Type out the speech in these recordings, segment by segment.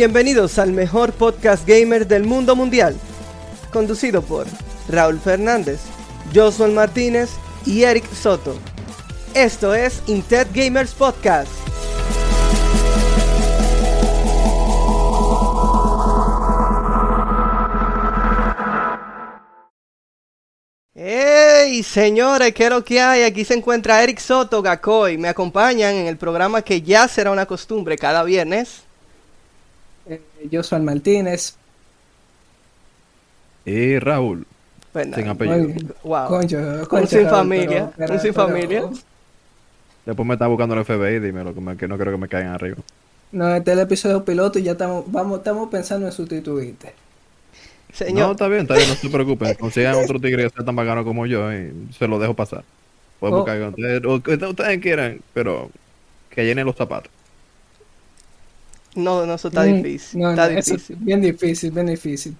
Bienvenidos al mejor podcast gamer del mundo mundial, conducido por Raúl Fernández, Josué Martínez y Eric Soto. Esto es Intet Gamers Podcast. ¡Hey, señores! ¿Qué es lo que hay? Aquí se encuentra Eric Soto, Gacoy. Me acompañan en el programa que ya será una costumbre cada viernes. Eh, soy Martínez. Y Raúl. Pues sin apellido. Wow. Concho. un sin familia. un sin familia. Después me está buscando el FBI, dímelo, que, me- que no creo que me caigan arriba. No, este es el episodio piloto y ya estamos, vamos, estamos pensando en sustituirte. No, Señor, está bien, está bien, no se preocupen. Consigan otro tigre que sea tan bacano como yo y se lo dejo pasar. Pueden Oh. buscar ustedes quieran, pero que llenen los zapatos. No, no, eso está Mm, difícil. no, está no, difícil. bien difícil, bien difícil.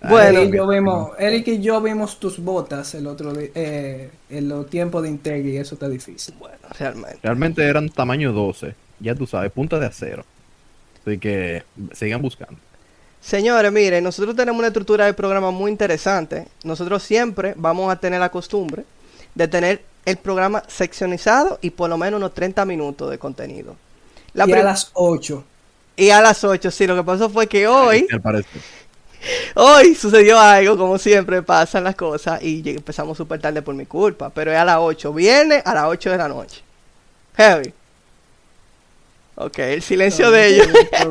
Bueno. Eric y, yo vimos, Eric y yo vimos tus botas el otro día, eh, en los tiempos de Integri y eso está difícil. Bueno, realmente. Realmente eran tamaño 12, ya tú sabes, punta de acero. Así que sigan buscando. Señores, miren, nosotros tenemos una estructura de programa muy interesante. Nosotros siempre vamos a tener la costumbre de tener el programa seccionizado y por lo menos unos 30 minutos de contenido. La y a las 8. y a las 8, sí, lo que pasó fue que hoy, hoy sucedió algo, como siempre pasan las cosas, y empezamos súper tarde por mi culpa, pero es a las 8, viene a las 8 de la noche. Heavy. Ok, el silencio de ellos.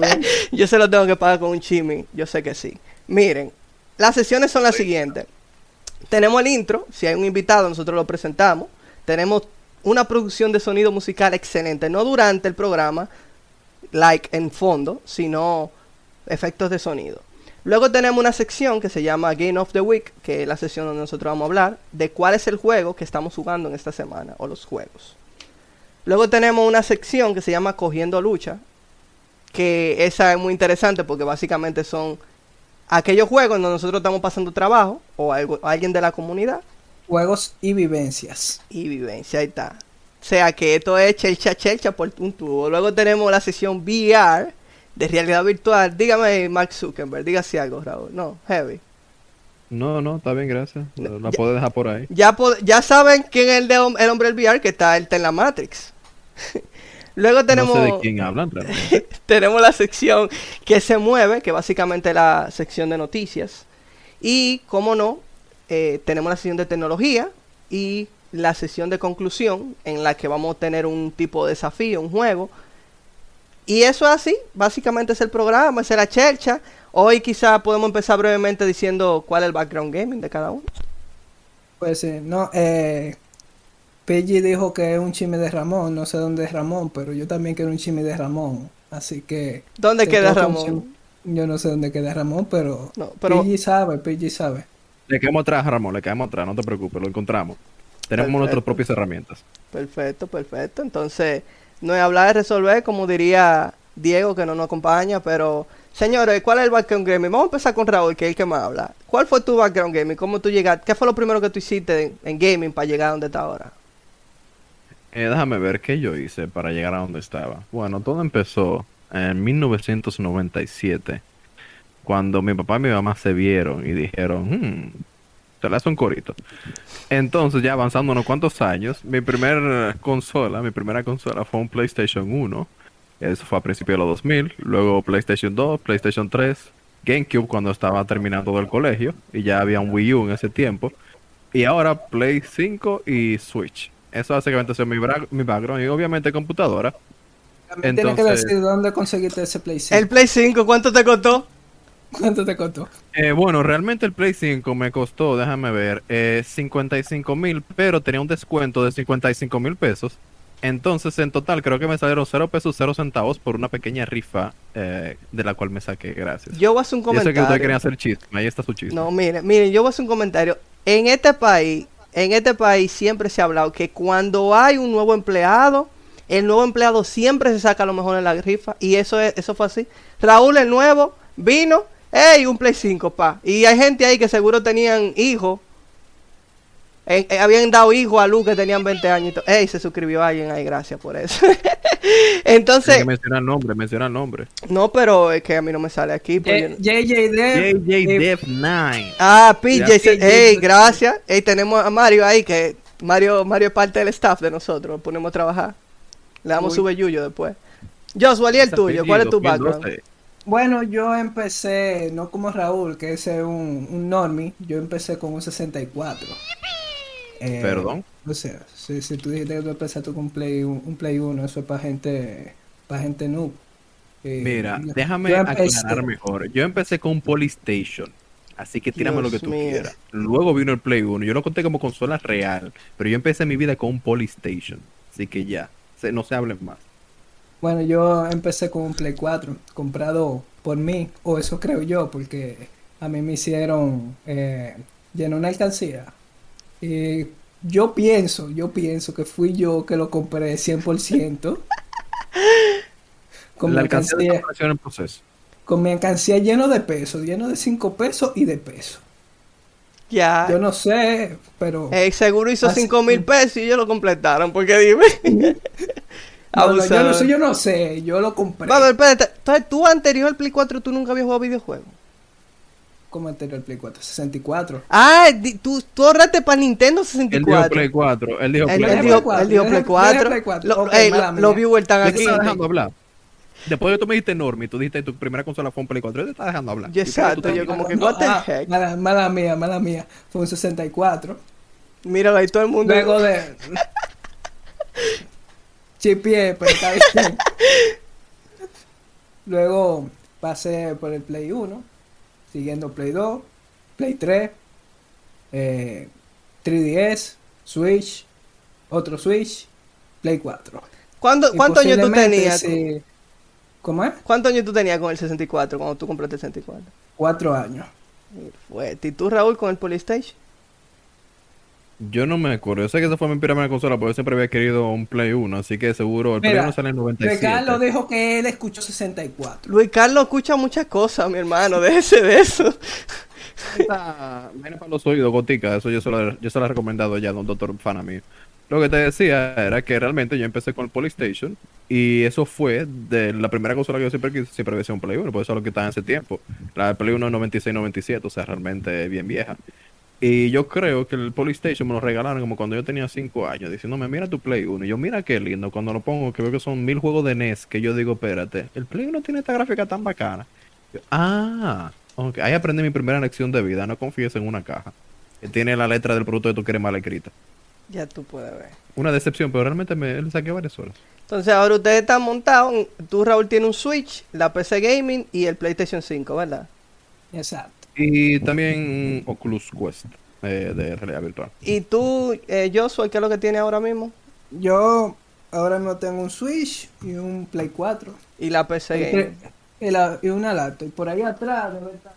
Yo se lo tengo que pagar con un chimi, yo sé que sí. Miren, las sesiones son las siguientes. Tenemos el intro, si hay un invitado nosotros lo presentamos. Tenemos una producción de sonido musical excelente, no durante el programa, like en fondo, sino efectos de sonido. Luego tenemos una sección que se llama Game of the Week, que es la sesión donde nosotros vamos a hablar de cuál es el juego que estamos jugando en esta semana, o los juegos. Luego tenemos una sección que se llama Cogiendo Lucha, que esa es muy interesante porque básicamente son aquellos juegos donde nosotros estamos pasando trabajo o algo, alguien de la comunidad Juegos y vivencias. y vivencia, ahí está. O sea que esto es chelcha chelcha por un tubo. Luego tenemos la sesión VR de realidad virtual. Dígame, Mark Zuckerberg, dígase algo, Raúl. No, heavy. No, no, está bien, gracias. La Ya- puedo dejar por ahí. Ya, po- ya saben quién es el, de, el hombre del VR que está, él está en la Matrix. Luego tenemos... No sé de quién hablan realmente. tenemos la sección que se mueve, que básicamente es la sección de noticias. Y, como no, eh, tenemos la sección de tecnología y la sesión de conclusión, en la que vamos a tener un tipo de desafío, un juego. Y eso es así, básicamente es el programa, es la chercha. Hoy quizá podemos empezar brevemente diciendo cuál es el background gaming de cada uno. Pues sí, no, eh, Pidgey dijo que es un chisme de Ramón, no sé dónde es Ramón, pero yo también quiero un chisme de Ramón, así que... ¿Dónde queda Ramón? Yo no sé dónde queda Ramón, pero... No, pero sabe, Pidgey sabe. Le caemos atrás, Ramón, le caemos atrás, no te preocupes, lo encontramos. Tenemos Perfecto. nuestras propias herramientas. Perfecto, perfecto. Entonces, no es hablar de resolver, como diría Diego, que no nos acompaña, pero, señores, ¿cuál es el background gaming? Vamos a empezar con Raúl, que es el que más habla. ¿Cuál fue tu background gaming? ¿Cómo tú llegaste? ¿Qué fue lo primero que tú hiciste en, en gaming para llegar a donde está ahora? Eh, déjame ver qué yo hice para llegar a donde estaba. Bueno, todo empezó en 1997, cuando mi papá y mi mamá se vieron y dijeron, hmm, se le hace un corito. Entonces, ya avanzando unos cuantos años, mi primera consola, mi primera consola fue un PlayStation 1. Eso fue a principios de los 2000. Luego PlayStation 2, PlayStation 3, GameCube cuando estaba terminando del colegio. Y ya había un Wii U en ese tiempo. Y ahora Play 5 y Switch. Eso básicamente es mi, mi background. Y obviamente computadora. También tienes que Entonces- decir dónde conseguiste ese Play 5. El Play 5, ¿cuánto te costó? ¿Cuánto te costó? Eh, bueno, realmente el Play 5 me costó, déjame ver, eh, 55 mil, pero tenía un descuento de 55 mil pesos. Entonces, en total, creo que me salieron 0 pesos 0 centavos por una pequeña rifa eh, de la cual me saqué, gracias. Yo voy a hacer un Yo sé que ustedes comentario. querían hacer chisme, ahí está su chisme. No, miren, miren, yo voy a hacer un comentario. En este país, en este país siempre se ha hablado que cuando hay un nuevo empleado, el nuevo empleado siempre se saca lo mejor en la rifa. Y eso es, eso fue así. Raúl, el nuevo, vino, ¡ey! Un Play 5, pa. Y hay gente ahí que seguro tenían hijos Eh, eh, habían dado hijo a Luz que tenían 20 años. y Ey, se suscribió alguien ahí, gracias por eso. Entonces, que mencionar el nombre, mencionar el nombre. no, pero es que a mí no me sale aquí. porque JJ Dev. JJ eh, Dev 9. Ah, PJ, ey, gracias. Ey, tenemos a Mario ahí, que Mario, Mario es parte del staff de nosotros, lo ponemos a trabajar. Le damos Uy. su belluyo después. Joshua, ¿y el tuyo? ¿Cuál es tu background? Bueno, yo empecé, no como Raúl, que ese es un, un normie, yo empecé con un 64. Eh, Perdón. O sea, si, si tú dijiste que tú empezaste con un Play, un, un Play 1, eso es para gente, para gente noob. Eh, Mira, yo- déjame yo empecé- aclarar mejor. Yo empecé con un Polystation. Así que tírame lo que tú quieras. Luego vino el Play 1. Yo lo conté como consola real. Pero yo empecé mi vida con un Polystation. Así que ya. se- no se hablen más. Bueno, yo empecé con un Play 4, comprado por mí, o eso creo yo, porque a mí me hicieron eh, llenar una alcancía. Y yo pienso, yo pienso que fui yo que lo compré 100%. Con mi la alcancía de alcancía, en proceso. con mi alcancía lleno de pesos, lleno de 5 pesos y de pesos. Ya. Yo no sé, pero... Ey, seguro hizo Así- 5 mil pesos y ellos lo completaron, porque dime. No, no, yo, no, Abusador. sé, yo no sé, yo lo compré Va, a ver, espérate. Entonces, tú anterior al Play 4, tú nunca habías jugado videojuegos. como anterior Play 4, 64. Ah, tú, tú ahorraste para Nintendo Él dijo 64. Play 4. Él dijo Play él Play dijo, 4. él dijo Play dije- yo dije 4. Play 4. Lo- Ok, ey, mala lo- mía. los viewers están aquí. estaba dejando hablar. Después de tú me dijiste Normie, tú dijiste tu primera consola fue un Play 4. Yo te estaba dejando hablar. Yo exacto, yo como que, No, what the ah, heck. Mala, mala mía, mala mía. Fue un 64. Míralo ahí todo el mundo. Luego de. Chipié, pero está bien. Luego pasé por el Play 1, siguiendo Play 2, Play 3, eh, 3DS, Switch, otro Switch, Play 4. ¿Cuánto- Y ¿Cuántos años tú tenías? ¿Cómo es? ¿Cuántos años tú tenías con el 64 cuando tú compraste el 64? Cuatro años. Fuerte. ¿Y tú, Raúl, con el PlayStation? Yo no me acuerdo. Yo sé que esa fue mi primera consola, porque yo siempre había querido un Play 1. Así que seguro el Play Mira, 1 sale en 97. Ricardo dijo que él escuchó 64. Luis Carlos escucha muchas cosas, mi hermano. Déjese de eso. Esta vaina para los oídos, gotica, eso yo se lo, yo se lo he recomendado ya a un doctor fan mío. Lo que te decía era que realmente yo empecé con el Polystation y eso fue de la primera consola que yo siempre quise, siempre había sido un Play 1, por eso es lo que estaba en ese tiempo. La Play 1 96-97, o sea, realmente bien vieja. Y yo creo que el Polystation me lo regalaron como cuando yo tenía 5 años, diciéndome, mira tu Play 1. Y yo, mira qué lindo, cuando lo pongo, que veo que son mil juegos de NES, que yo digo, espérate, el Play 1 tiene esta gráfica tan bacana. Yo, ah, ok, ahí aprendí mi primera lección de vida, no confíes en una caja. Que tiene la letra del producto que tú quieres mal escrita. Ya tú puedes ver. Una decepción, pero realmente me le saqué varias horas. Entonces, ahora ustedes están montados. Tú, Raúl, tiene un Switch, la PC Gaming y el PlayStation 5, ¿verdad? Exacto. Y también Oculus Quest eh, de realidad virtual. ¿Y tú, eh, Joshua, qué es lo que tiene ahora mismo? Yo ahora mismo tengo un Switch y un Play 4. Y la PC Y, tre- y la- y una laptop. Y por ahí atrás debe estar.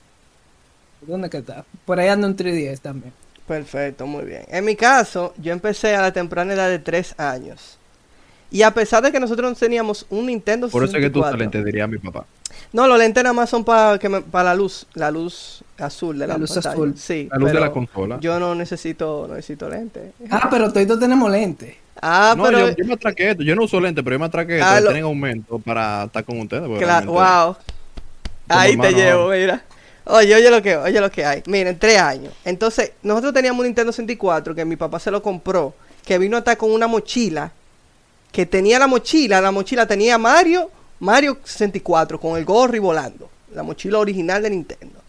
¿Dónde que está? Por ahí anda un 3DS también. Perfecto, muy bien. En mi caso, yo empecé a la temprana edad de 3 años. Y a pesar de que nosotros no teníamos un Nintendo Por eso es que tú 64, lentes, diría mi papá. No, los lentes nada más son para que me- para la luz, la luz azul de la, La luz pantalla. azul. Sí, La luz de la consola. Yo no necesito, no necesito lentes. Ah, pero todos tenemos lentes. Ah, no, pero yo, yo me atraqué esto. Yo no uso lentes, pero yo me atraqué esto. Ah, lo- Tienen aumento para estar con ustedes. Claro, realmente- wow. Ahí te llevo, mira. Oye, oye lo que, oye lo que hay. Miren, tres años. Entonces, nosotros teníamos un Nintendo 64 que mi papá se lo compró, que vino hasta con una mochila, que tenía la mochila, la mochila tenía Mario, Mario 64 con el gorro y volando. La mochila original de Nintendo.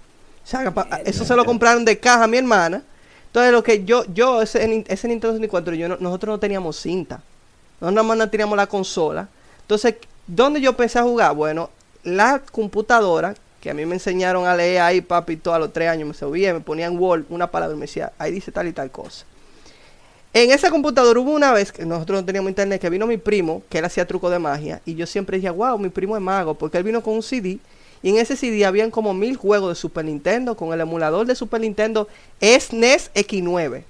Eso se lo compraron de caja a mi hermana. Entonces, lo que yo, yo, ese, nin- ese Nintendo 64, yo no- nosotros no teníamos cinta. Nosotros nada más no teníamos la consola. Entonces, ¿dónde yo empecé a jugar? Bueno, la computadora, que a mí me enseñatodo a leer ahí, papi, todo a los tres años me subía, me ponían Word, una palabra y me decía, ahí dice tal y tal cosa. En esa computadora hubo una vez que nosotros no teníamos internet, que vino mi primo, que él hacía truco de magia, y yo siempre decía, wow, mi primo es mago, porque él vino con un CD, y en ese CD habían como mil juegos de Super Nintendo, con el emulador de Super Nintendo SNES X9.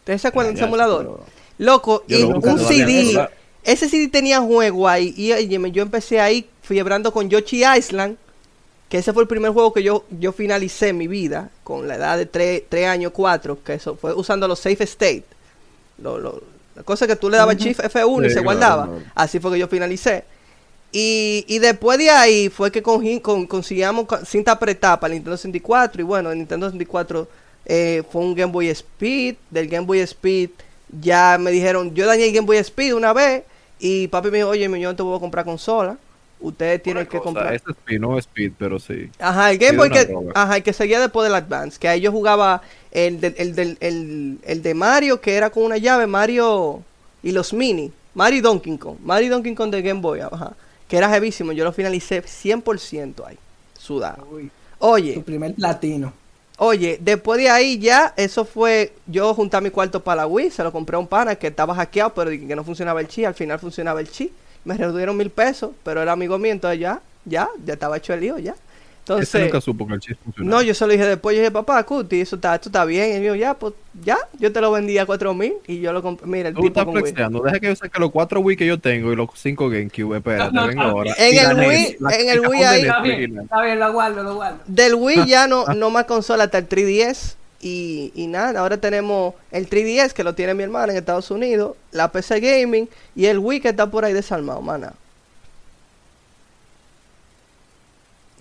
¿Ustedes se acuerdan de ese emulador? pero- Loco, Yo y un CD. Ese CD tenía juego ahí. Y yo empecé ahí fiebrando con Yoshi Island. que ese fue el primer juego que yo, yo finalicé en mi vida, con la edad de 3, años, 4, que eso fue usando los Safe State. Lo, lo, la cosa que tú le dabas Shift F1 y se guardaba. Así fue que yo finalicé. Y, y después de ahí fue que con, con, conseguíamos cinta apretada para el Nintendo 64. Y bueno, el Nintendo 64 eh, fue un Game Boy Speed. Del Game Boy Speed ya me dijeron, yo dañé el Game Boy Speed una vez. Y papi me dijo, oye, yo no te voy a comprar consola. Ustedes tienen que comprar. Este Speed, no Speed, pero sí. Ajá, el Game Boy que, ajá, el que seguía después del Advance. Que ahí yo jugaba el, del, el, el, el de Mario, que era con una llave, Mario y los mini. Mario Donkey Kong. Mario Donkey Kong de Game Boy, ajá que era jevísimo. Yo lo finalicé 100% ahí, sudado. Oye. Tu primer platino. Oye, después de ahí ya, eso fue, yo junté mi cuarto para la Wii, se lo compré a un pana que estaba hackeado, pero que no funcionaba el chi, al final funcionaba el chi. Me redujeron mil pesos, pero era amigo mío, entonces ya, ya, ya estaba hecho el lío, ya. Entonces, nunca supo que el chiste funcionaba. No, yo se lo dije después, yo dije, papá, Cuti, eso está, esto está bien. Y él dijo, ya, pues, ya, yo te lo vendí a cuatro mil y yo lo compré. Mira, el Tú tipo estás flexeando, deja que yo saque los cuatro Wii que yo tengo y los cinco GameCube, espérate, venga ahora. En el Wii, en el Wii ahí. Está bien, está bien, lo guardo, lo guardo. Del Wii ya no, no más consola hasta el 3DS. Y, y nada, ahora tenemos el 3DS que lo tiene mi hermana en Estados Unidos, la PC Gaming y el Wii que está por ahí desarmado, mana.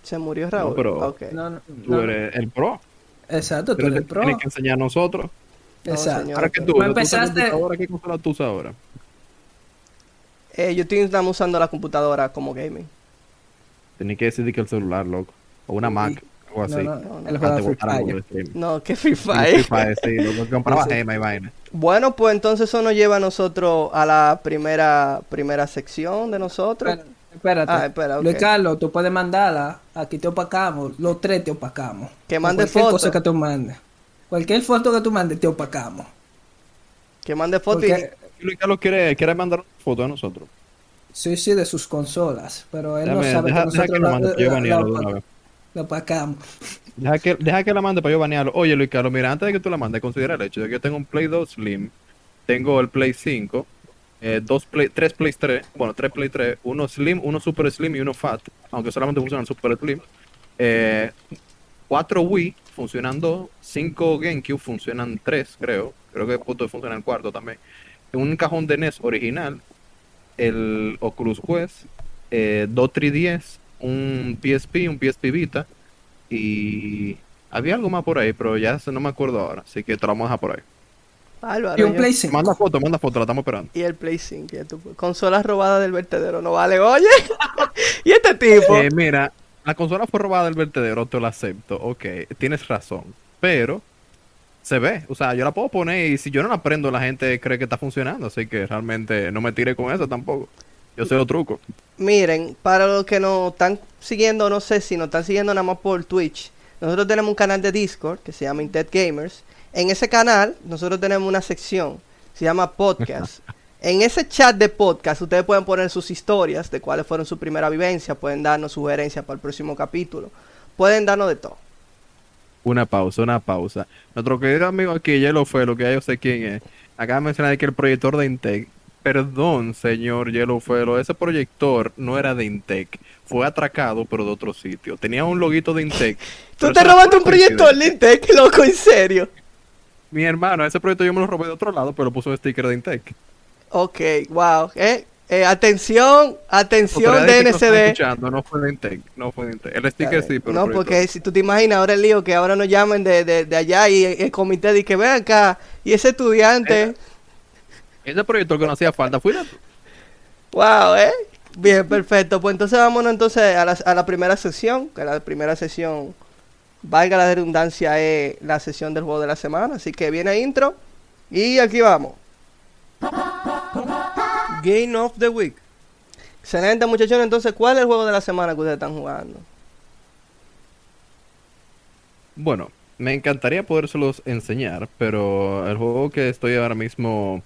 Se murió Raúl. No, pero no, no, tú eres el pro. Exacto, tú eres el pro. Tienes que enseñar a nosotros. Exacto. ahora que tú, empezaste... ahora ¿qué consola tú usas ahora? Eh, yo estoy usando la computadora como gaming. Tienes que decidir que el celular, loco. O una Mac. Algo así. No, no, no. El Free Fire. No, que Free Fire. Free Fire, sí. Lo que compraba Gema y vaina. Bueno, pues entonces eso nos lleva a nosotros a la primera, primera sección de nosotros. Espérate. Ah, espera, Luis Carlos, tú puedes mandarla. Aquí te opacamos. Los tres te opacamos. Que mande fotos. cosa que tú mandes. Cualquier foto que tú mandes, te opacamos. Que mande fotos. Y... Luis Carlos quiere, quiere mandar fotos a nosotros. Sí, sí, de sus consolas. Pero él no sabe que nosotros que lo, lo, opacamos. Deja que, deja que la mande para yo banearlo. Oye, Luis Carlos, mira, antes de que tú la mandes, considera el hecho de que yo tengo un Play 2 Slim, tengo el Play 5 eh, dos play, tres Play 3, bueno, tres Play 3, uno Slim, uno Super Slim y uno Fat, aunque solamente funciona el Super Slim. Eh, cuatro Wii funcionan dos, cinco GameCube funcionan tres, creo. Creo que punto funciona el cuarto también. Un cajón de NES original, el Oculus Quest, eh, dos 3DS, un PSP, un PSP Vita y había algo más por ahí, pero ya no me acuerdo ahora, así que te lo vamos a dejar por ahí y un Play 5. Manda foto, manda foto, la estamos esperando. Y el Play 5. Consola robada del vertedero, no vale, oye. y este tipo. Eh, mira, la consola fue robada del vertedero, te lo acepto. Ok, tienes razón. Pero se ve. O sea, yo la puedo poner y si yo no la prendo, la gente cree que está funcionando. Así que realmente no me tire con eso tampoco. Yo sé los trucos. Miren, para los que nos están siguiendo, no sé si nos están siguiendo nada más por Twitch. Nosotros tenemos un canal de Discord que se llama Intet Gamers. En ese canal nosotros tenemos una sección, se llama podcast. En ese chat de podcast ustedes pueden poner sus historias de cuáles fueron su primera vivencia, pueden darnos sugerencias para el próximo capítulo, pueden darnos de todo. Una pausa, una pausa. Nuestro querido amigo aquí, Yellow fue lo que ya yo sé quién es. Acaba de mencionar que el proyector de Intec. Perdón, señor Yellow Fuelo, ese proyector no era de Intec. Fue atracado, pero de otro sitio. Tenía un loguito de Intec. Tú te robaste un proyector de Intec, loco, en serio. Mi hermano, ese proyecto yo me lo robé de otro lado, pero puso el sticker de Intec. Ok, wow. Eh, eh, atención, atención de NCD. No, no fue de Intec, no fue de Intec. El sticker sí, pero No, porque si tú te imaginas ahora el lío que ahora nos llamen de, de, de allá y el comité dice que ven acá y ese estudiante... Eh, ese proyecto que no hacía falta, fue Wow, eh. Bien, perfecto. Pues entonces vámonos entonces a la, a la primera sesión, que la primera sesión valga la redundancia, es la sesión del juego de la semana. Así que viene intro y aquí vamos. Game of the Week. Excelente muchachos, entonces, ¿cuál es el juego de la semana que ustedes están jugando? Bueno, me encantaría podérselos enseñar, pero el juego que estoy ahora mismo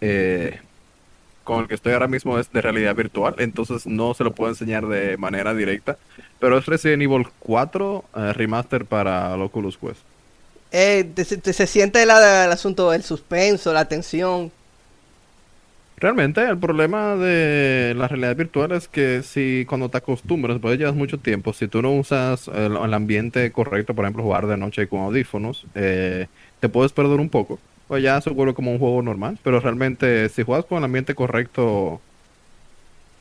eh, con el que estoy ahora mismo es de realidad virtual, entonces no se lo puedo enseñar de manera directa, pero es Resident Evil 4 eh, remaster para Oculus Quest. Eh, se siente el asunto del suspenso, la tensión. Realmente el problema de la realidad virtual es que si cuando te acostumbras, después llevas mucho tiempo, si tú no usas el, el ambiente correcto, por ejemplo, jugar de noche con audífonos, eh, te puedes perder un poco. Pues ya se vuelve como un juego normal, pero realmente si juegas con el ambiente correcto,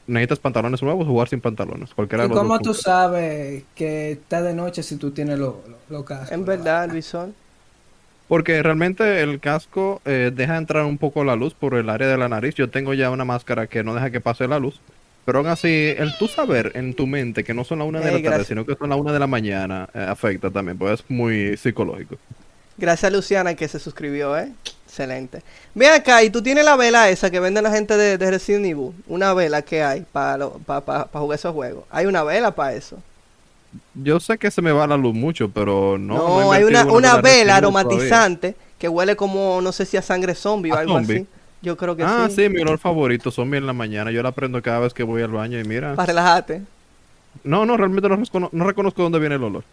necesitas pantalones nuevos, jugar sin pantalones. Cualquiera ¿Y de los cómo tú sabes que está de noche si tú tienes los lo, lo cascos? En verdad, el visor. Porque realmente el casco eh, deja entrar un poco la luz por el área de la nariz. Yo tengo ya una máscara que no deja que pase la luz. Pero aún así, el tú saber en tu mente que no son la una de la tarde, gracias. sino que son la una de la mañana, eh, afecta también, pues es muy psicológico. Gracias a Luciana que se suscribió, ¿eh? Excelente. Ven acá, y tú tienes la vela esa que venden la gente de, de Resident Evil. Una vela que hay para jugar esos juegos. Hay una vela para eso. Yo sé que se me va la luz mucho, pero no. No, hay una, una vela todavía. aromatizante que huele como, no sé si a sangre zombie o ¿A algo zombie? así. Yo creo que Ah, sí. sí, mi olor favorito, son bien en la mañana. Yo la prendo cada vez que voy al baño y mira. Para relajarte. No, no, realmente no, recono- no reconozco dónde viene el olor.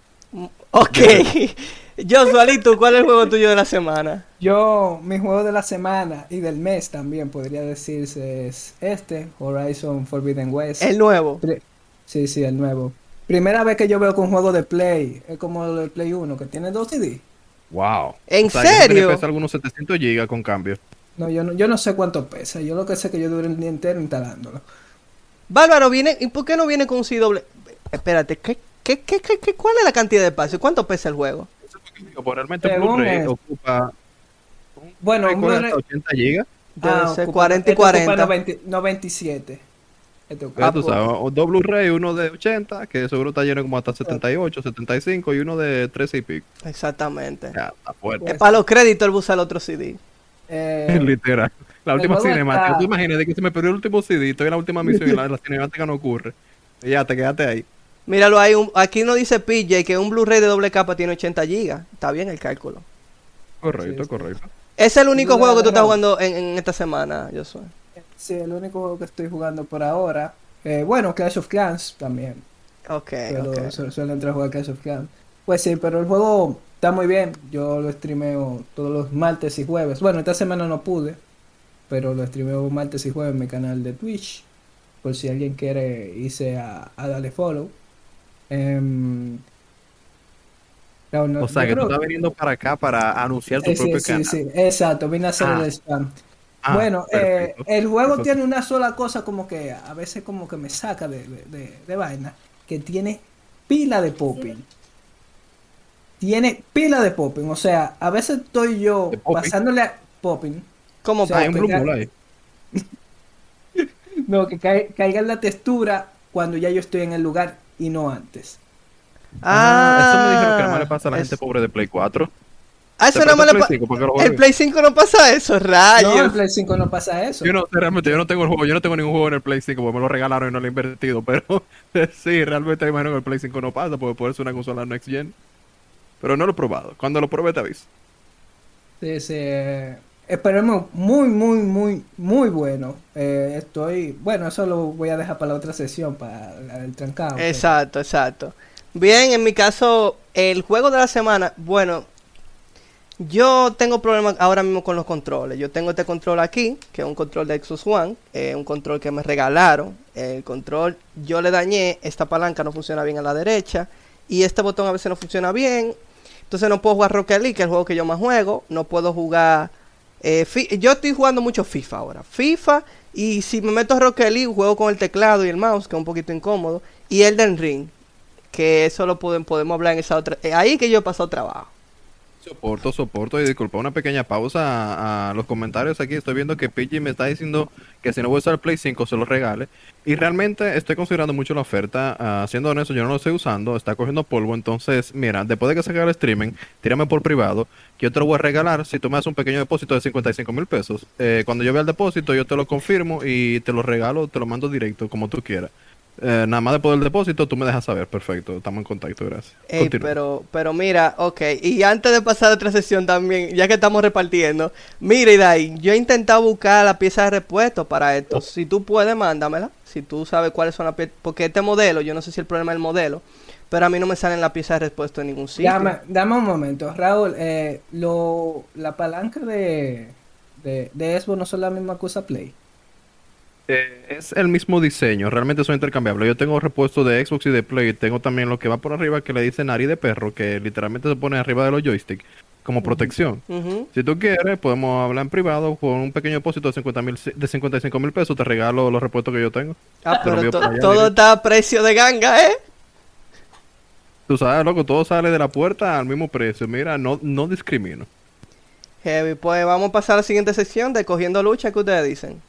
Ok. ¿y tú cuál es el juego tuyo de la semana? Yo, mi juego de la semana y del mes también podría decirse es este, Horizon Forbidden West. El nuevo. Sí, sí, el nuevo. Primera vez que yo veo que un juego de Play es como el Play 1, que tiene dos CD. Wow. ¿En O sea, serio? pesa algunos 700 gigas con cambio. No, yo no, yo no sé cuánto pesa. Yo lo que sé es que yo duré el día entero instalándolo. Bárbaro, viene, ¿y por qué no viene con un CW? Espérate, ¿qué, qué, qué, qué, qué- cuál es la cantidad de espacio? ¿Cuánto pesa el juego? Pues realmente Según Blu-ray es- ocupa un Bueno, un Blu-ray- hasta 80 gigas. Debe Ah, ser ocupa- 40 y este ocupa 40. 90 97. Este Ah, tú pues. sabes, o dos Blu-ray, uno de 80, que seguro está lleno como hasta 78, 75, y uno de 13 y pico. Exactamente. Ya, está fuerte. Es para los créditos él usa el otro CD. Eh, Literal. La última cinemática. está- Tú imagínate que se me perdió el último CD, estoy en la última misión y la, la cinemática no ocurre. Y ya, te quedaste ahí. Míralo ahí, un- aquí no dice PJ que un Blu-ray de doble capa tiene 80 gigas. Está bien el cálculo. Correcto, Sí, correcto. Es el único juego que tú estás jugando en, en esta semana, yo soy. sí, el único juego que estoy jugando por ahora. Eh, bueno, Clash of Clans también. Ok, pero ok. su- suelo entrar a jugar Clash of Clans. Pues sí, pero el juego está muy bien. Yo lo streameo todos los martes y jueves. Bueno, esta semana no pude, pero lo streameo martes y jueves en mi canal de Twitch. Por si alguien quiere irse a, a darle follow. Em, no, no, O sea, que tú creo- estás viniendo para acá para anunciar tu Sí, sí, propio sí, canal. sí, exacto, vine a hacer Ah. el spam. Ah, bueno, eh, el juego tiene una sola cosa como que a veces como que me saca de, de, de- de vaina, que tiene pila de popping. Tiene pila de popping, o sea, a veces estoy yo pasándole a popping, ¿Cómo o sea, Ah, un ca- no, que caiga en la textura cuando ya yo estoy en el lugar y no antes. Ah, eso me dijeron que nada más le pasa a la es- gente pobre de Play 4. Ah, eso ¿Te nada más le presta pa- Play 5 para que lo El? Play 5 no pasa eso, No, en rayos. Play 5 no pasa eso. Yo no, realmente yo no tengo el juego, yo no tengo ningún juego en el Play 5 porque me lo regalaron y no lo he invertido, pero sí, realmente me imagino que el Play 5 no pasa porque puede ser una consola next gen. Pero no lo he probado. Cuando lo pruebe te aviso. Sí, sí. Esperemos muy, muy, muy, muy bueno. Eh, estoy, bueno, eso lo voy a dejar para la otra sesión, para del trancado. pero- Exacto, exacto. Bien, en mi caso, el juego de la semana, bueno, yo tengo problemas ahora mismo con los controles. Yo tengo este control aquí, que es un control de Xbox One, eh, un control que me regalaron. El control yo le dañé, esta palanca no funciona bien a la derecha y este botón a veces no funciona bien. Entonces no puedo jugar Rocket League, que es el juego que yo más juego. No puedo jugar... eh, yo estoy jugando mucho FIFA ahora. FIFA y si me meto a Rocket League juego con el teclado y el mouse, que es un poquito incómodo. Y Elden Ring, que eso lo pueden, podemos hablar en esa otra... eh, ahí que yo he pasado trabajo. Soporto, soporto y disculpa una pequeña pausa a, los comentarios aquí. Estoy viendo que PG me está diciendo que si no voy a usar el Play 5 se lo regale. Y realmente estoy considerando mucho la oferta. ah, siendo honesto, yo no lo estoy usando. Está cogiendo polvo. Entonces, mira, después de que se acabe el streaming, tírame por privado. Que yo te lo voy a regalar si tú me haces un pequeño depósito de 55 mil pesos. Eh, cuando yo vea el depósito, yo te lo confirmo y te lo regalo, te lo mando directo, como tú quieras. Eh, nada más después del depósito, tú me dejas saber. Perfecto, estamos en contacto, gracias. Ey, pero, pero mira, ok. Y antes de pasar a otra sesión también, ya que estamos repartiendo, mira, Idai, yo he intentado buscar la pieza de repuesto para esto. Si tú puedes, mándamela. Si tú sabes cuáles son las piezas. Porque este modelo, yo no sé si el problema es el modelo, pero a mí no me salen las piezas de repuesto en ningún sitio. Dame, dame un momento, Raúl. eh, lo, la palanca de, de, de Xbox no son la misma que usa Play. Eh, es el mismo diseño, realmente son intercambiables. Yo tengo repuestos de Xbox y de Play. Tengo también lo que va por arriba que le dice nariz de perro, que literalmente se pone arriba de los joysticks como protección. Si tú quieres, podemos hablar en privado con un pequeño depósito de, 50 mil, de 55 mil pesos. Te regalo los repuestos que yo tengo. Ah, Te pero to- allá todo está a precio de ganga, ¿eh? Tú sabes, loco, todo sale de la puerta al mismo precio. Mira, no, no discrimino. Heavy, pues vamos a pasar a la siguiente sección de Cogiendo Lucha, ¿qué ustedes dicen?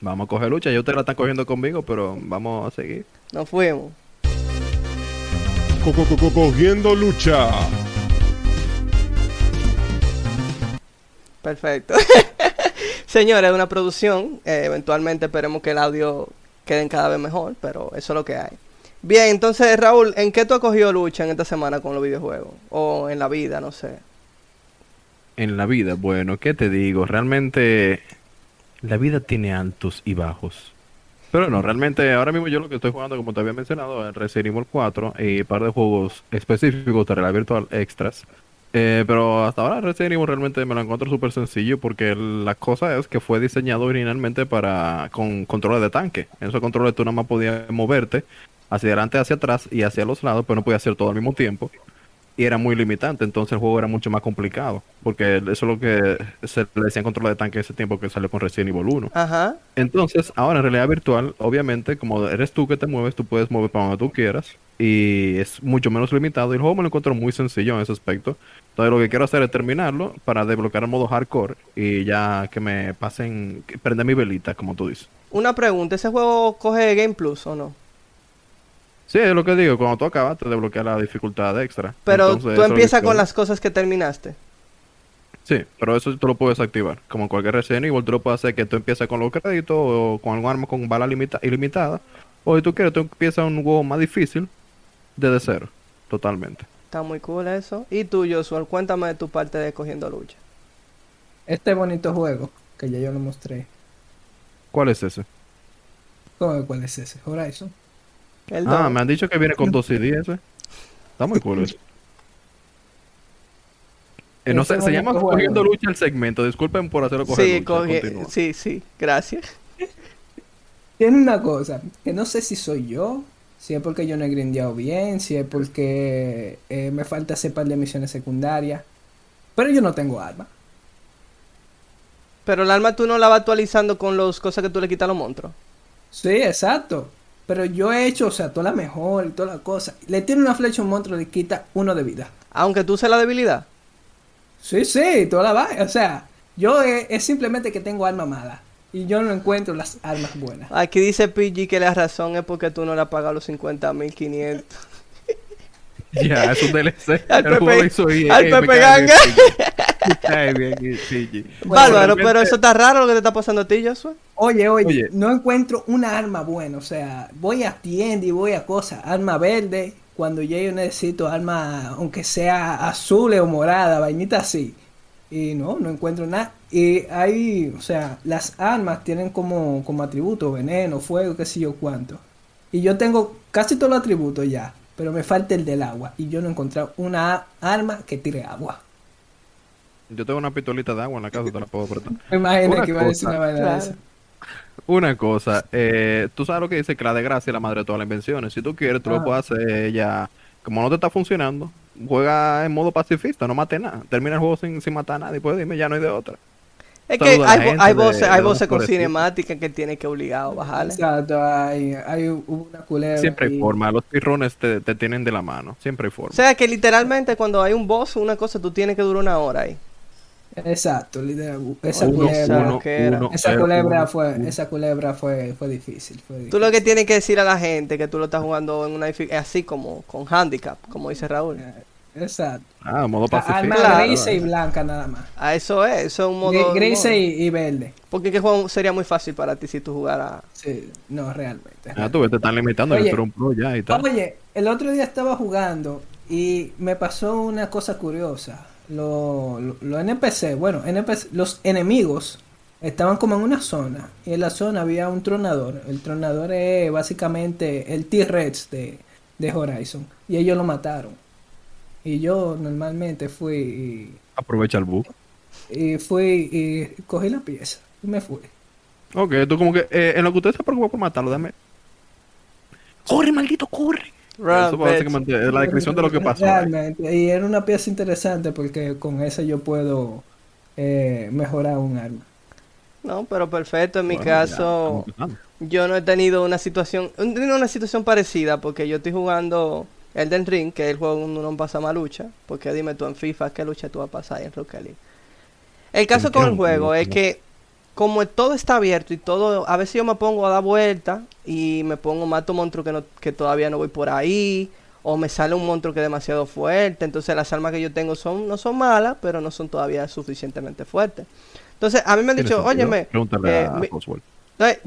Vamos a coger lucha. Ya ustedes la están cogiendo conmigo, pero vamos a seguir. Nos fuimos. Co- co- co- co- Cogiendo lucha. Perfecto. Señores, una producción. eh, eventualmente esperemos que el audio quede cada vez mejor, pero eso es lo que hay. Bien, entonces Raúl, ¿en qué tú has cogido lucha en esta semana con los videojuegos? O en la vida, no sé. En la vida, bueno, ¿qué te digo? Realmente la vida tiene altos y bajos. Pero no, realmente ahora mismo yo lo que estoy jugando, como te había mencionado, es Resident Evil 4 y un par de juegos específicos de realidad virtual extras. Eh, pero hasta ahora Resident Evil realmente me lo encuentro súper sencillo porque la cosa es que fue diseñado originalmente para con controles de tanque. En esos controles tú nada más podías moverte hacia adelante, hacia atrás y hacia los lados, pero no podías hacer todo al mismo tiempo y era muy limitante, entonces el juego era mucho más complicado, porque eso es lo que se le decían control de tanque en ese tiempo que salió con Resident Evil 1. Ajá. Entonces, ahora en realidad virtual, obviamente, como eres tú que te mueves, tú puedes mover para donde tú quieras y es mucho menos limitado y el juego me lo encuentro muy sencillo en ese aspecto. Entonces, lo que quiero hacer es terminarlo para desbloquear el modo hardcore y ya que me pasen, que prende mi velita, como tú dices. Una pregunta, ¿ese juego coge Game Plus o no? Sí, es lo que digo, cuando tú acabas te desbloquea la dificultad extra. Pero Entonces, tú empiezas con las cosas que terminaste. Sí, pero eso tú lo puedes activar. Como en cualquier Resident Evil, tú lo puedes hacer que tú empieces con los créditos o con algún arma con bala limita ilimitada. O si tú quieres, tú empiezas un juego más difícil desde cero. Totalmente. Está muy cool eso. Y tú, Joshua, cuéntame de tu parte de Cogiendo Lucha. Este bonito juego, que ya yo lo mostré. ¿Cuál es ese? ¿Cómo- ¿Cuál es ese? Horizon. El Ah, me han dicho que viene con dos CDs ese. Está muy cool eso. Eh, no sé, se llama. Cogiendo Lucha el segmento. Disculpen por hacerlo coger Sí, lucha. coge- sí, sí, gracias. Tiene una cosa, que no sé si soy yo, si es porque yo no he grindeado bien, si es porque eh, me falta hacer par de misiones secundarias, pero yo no tengo arma. Pero el arma tú no la vas actualizando con las cosas que tú le quitas a los monstruos. Sí, exacto. Pero yo he hecho, o sea, toda la mejor y toda la cosa. Le tiro una flecha a un monstruo y le quita uno de vida. Aunque tú seas la debilidad. Sí, sí, toda la vaina. O sea, yo eh, es simplemente que tengo arma mala. Y yo no encuentro las armas buenas. Aquí dice PG que la razón es porque tú no le has pagado los 50.500. Ya, es un DLC. Al Pepe- al me Pepe Ganga. Bárbaro, pero eso está raro lo que te está pasando a ti, Joshua. Oye, oye, Oye. no encuentro una arma buena. O sea, voy a tienda y voy a cosas. Arma verde. Cuando ya yo necesito arma, aunque sea azul o morada, vainita así. Y no, no encuentro nada. Y hay, o sea, las armas tienen como, como atributos, veneno, fuego, qué sé yo cuánto. Y yo tengo casi todos los atributos ya. Pero me falta el del agua. Y yo no he encontrado una a- arma que tire agua. Yo tengo una pistolita de agua en la casa, te la puedo apretar. Me imagino Una que iba a decir cosa. una vaina de. Una cosa, eh, tú sabes lo que dice que la desgracia es la madre de todas las invenciones. Si tú quieres, tú Ah. lo puedes hacer ya. Como no te está funcionando, juega en modo pacifista, no mate nada. Termina el juego sin, sin matar a nadie. Pues dime, ya no hay de otra. Es Saluda que hay, hay voces, de hay voces con cinemática que tiene que obligado a bajarle. Exacto, hay, hay una culebra. Siempre hay y- forma. Los pirrones te, te tienen de la mano. Siempre hay forma. O sea que literalmente cuando hay un boss una cosa, tú tienes que durar una hora ahí. Exacto, líder, esa Uno, culebra, uno, uno, esa cero, culebra fue, uno. esa culebra fue, fue difícil, fue Tú lo que tienes que decir a la gente que tú lo estás jugando en una así como con handicap, como dice Raúl. Exacto. Ah, modo Arma pacifista. Claro. gris y blanca nada más. A eso es, eso es un modo. Gri- Gris modo. y, y verde. Porque que juego sería muy fácil para ti si tú jugaras. Sí, no, realmente. Ah, tú ves, te están limitando. Oye. que un pro ya y tal. Oye, el otro día estaba jugando y me pasó una cosa curiosa. Los lo, lo NPC, bueno, NPC, los enemigos estaban como en una zona y en la zona había un tronador. El tronador es básicamente el T-Rex de, de Horizon y ellos lo mataron. Y yo normalmente fui Aprovecha el bug. y, y fui y cogí la pieza y me fui. Ok, tú como que eh, en lo que usted se preocupa por matarlo, dame. ¡Corre, maldito, corre! Eso básicamente es la descripción de lo que pasó. ahí. Realmente. Y era una pieza interesante porque con esa yo puedo eh, mejorar un arma. No, pero perfecto. En mi Bueno, ya, caso, empezando. yo no he tenido una situación, una situación parecida porque yo estoy jugando Elden Ring, que es el juego donde uno pasa más lucha. Porque dime tú en FIFA qué lucha tú vas a pasar en Rocket League. El caso con el juego es que como todo está abierto y todo, a veces yo me pongo a dar vueltas y me pongo mato monstruo que no, que todavía no voy por ahí. O me sale un monstruo que es demasiado fuerte. Entonces las armas que yo tengo son, no son malas, pero no son todavía suficientemente fuertes. Entonces a mí me han ¿Tiene dicho, óyeme, Pregúntale eh, a mi-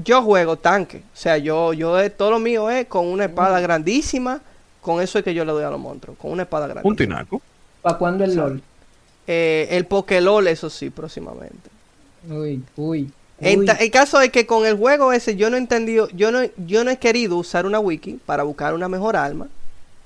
yo juego tanque. O sea, yo, yo eh, todo lo mío es con una espada grandísima. Con eso es que yo le doy a los monstruos. Con una espada grandísima. Un tinaco. ¿Para cuándo el LOL? Eh, el Pokélol, eso sí, próximamente. Uy, uy. En el caso es que con el juego ese yo no he entendido, yo no, yo no he querido usar una wiki para buscar una mejor arma.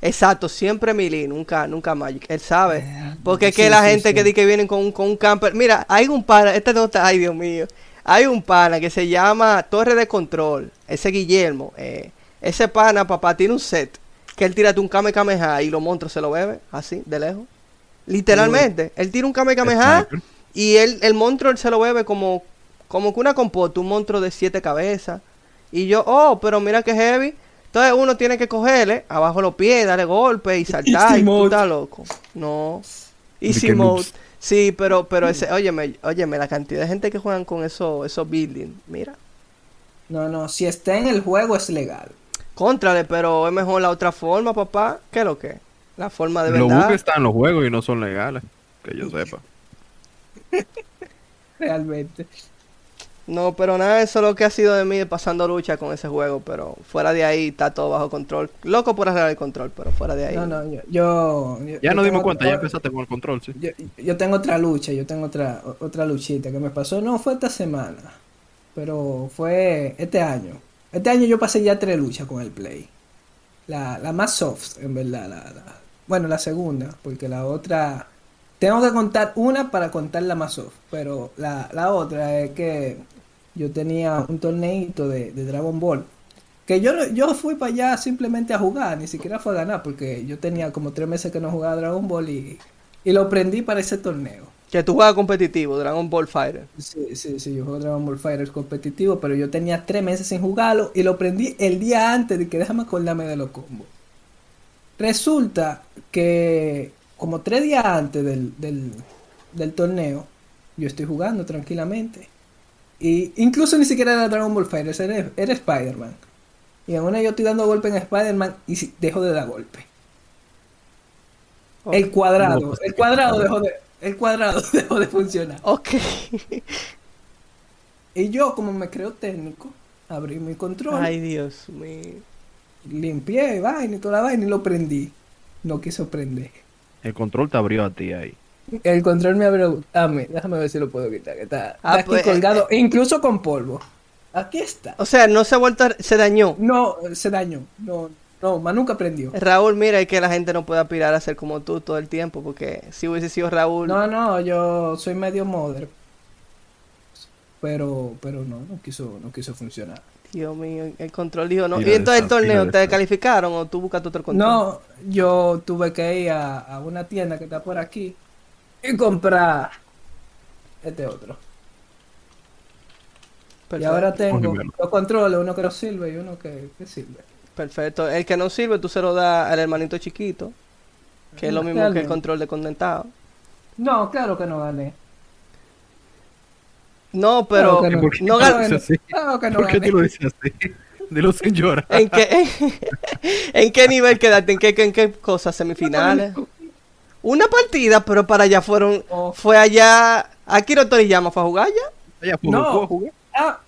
Exacto, siempre Melee, nunca, nunca Magic. Él sabe. Eh, Porque es sí, que la sí, gente sí. que dice que vienen con, un- con un camper. Mira, hay un pana, este no está, ay Dios mío. Hay un pana que se llama Torre de Control. Ese Guillermo. eh, ese pana, papá, tiene un set. Que él tira un Kame Kameha y los monstruos se lo beben, así, de lejos. Literalmente. Él tira un Kame Kameha. Y él, el monstruo él se lo bebe como, como que una compota, un monstruo de siete cabezas. Y yo, oh, pero mira que heavy. Entonces uno tiene que cogerle abajo los pies, darle golpe y saltar. Easy y tú mode. estás loco. No. Easy mode. Sí, pero, pero ese, óyeme, óyeme, la cantidad de gente que juegan con eso, esos buildings, mira. No, no, si está en el juego es legal. Contrale, pero es mejor la otra forma, papá. ¿Qué es lo que? La forma de Los verdad. bugs están en los juegos y no son legales. Que yo sepa. Realmente. No, pero nada, eso es lo que ha sido de mí pasando lucha con ese juego, pero fuera de ahí está todo bajo control. Loco por arreglar el control, pero fuera de ahí. No, no, yo. yo yo- Ya yo nos dimos cuenta, ya empezaste con el control, sí. Yo, yo tengo otra lucha, yo tengo otra otra luchita que me pasó, no fue esta semana, pero fue este año. Este año yo pasé ya tres luchas con el Play. La, la más soft, en verdad. La, la- bueno, la segunda, porque la otra... Tengo que contar una para contar la más soft, pero la, la otra es que yo tenía un torneito de, de Dragon Ball. Que yo, yo fui para allá simplemente a jugar, ni siquiera fue a ganar, porque yo tenía como tres meses que no jugaba Dragon Ball y, y lo prendí para ese torneo. Que tú juegas competitivo, Dragon Ball Fighter. Sí, sí, sí, yo juego Dragon Ball Fighter competitivo, pero yo tenía tres meses sin jugarlo y lo prendí el día antes de que déjame acordarme de los combos. Resulta que como tres días antes del, del, del torneo, yo estoy jugando tranquilamente. Y incluso ni siquiera era Dragon Ball Fighter, era, era Spider-Man. Y en una yo estoy dando golpe en Spider-Man y si- dejo de dar golpe. El cuadrado, No, pues, el cuadrado dejó de, el cuadrado dejó de funcionar. Ok. Y yo, como me creo técnico, abrí mi control, Ay, Dios mío. limpié vaina y toda la vaina y lo prendí. No quiso prender. El control te abrió a ti ahí. El control me abrió a mí. Déjame ver si lo puedo quitar. Que está, está Ah, aquí pues, colgado, incluso con polvo. Aquí está. O sea, no se ha vuelto, a- se dañó. No, se dañó. No, no, más nunca prendió. Raúl, mira, es que la gente no puede aspirar a ser como tú todo el tiempo, porque si hubiese sido Raúl, No, no, yo soy medio modder. Pero, pero no, no quiso, no quiso funcionar. Dios mío, el control dijo no. Y entonces el torneo, ¿te calificaron o tú buscaste otro control? No, yo tuve que ir a, a una tienda que está por aquí y comprar este otro. Y Perfecto. ahora tengo dos controles, uno que no sirve y uno que, que sirve. Perfecto. El que no sirve, tú se lo das al hermanito chiquito, que es lo mismo que el control de condensado. No, claro que no gané. No, pero Claro ¿Y por qué no tú gan- lo dices así? Claro que no ¿Por qué tú lo dices así? Dilo sin llorar. ¿En qué, ¿En qué nivel quedaste? ¿En qué, en qué cosas? ¿Semifinales? Una partida, pero para allá fueron... Oh. Fue allá... Akira Toriyama fue a jugar ya. Ya, No. ¿puedo jugar? Ah,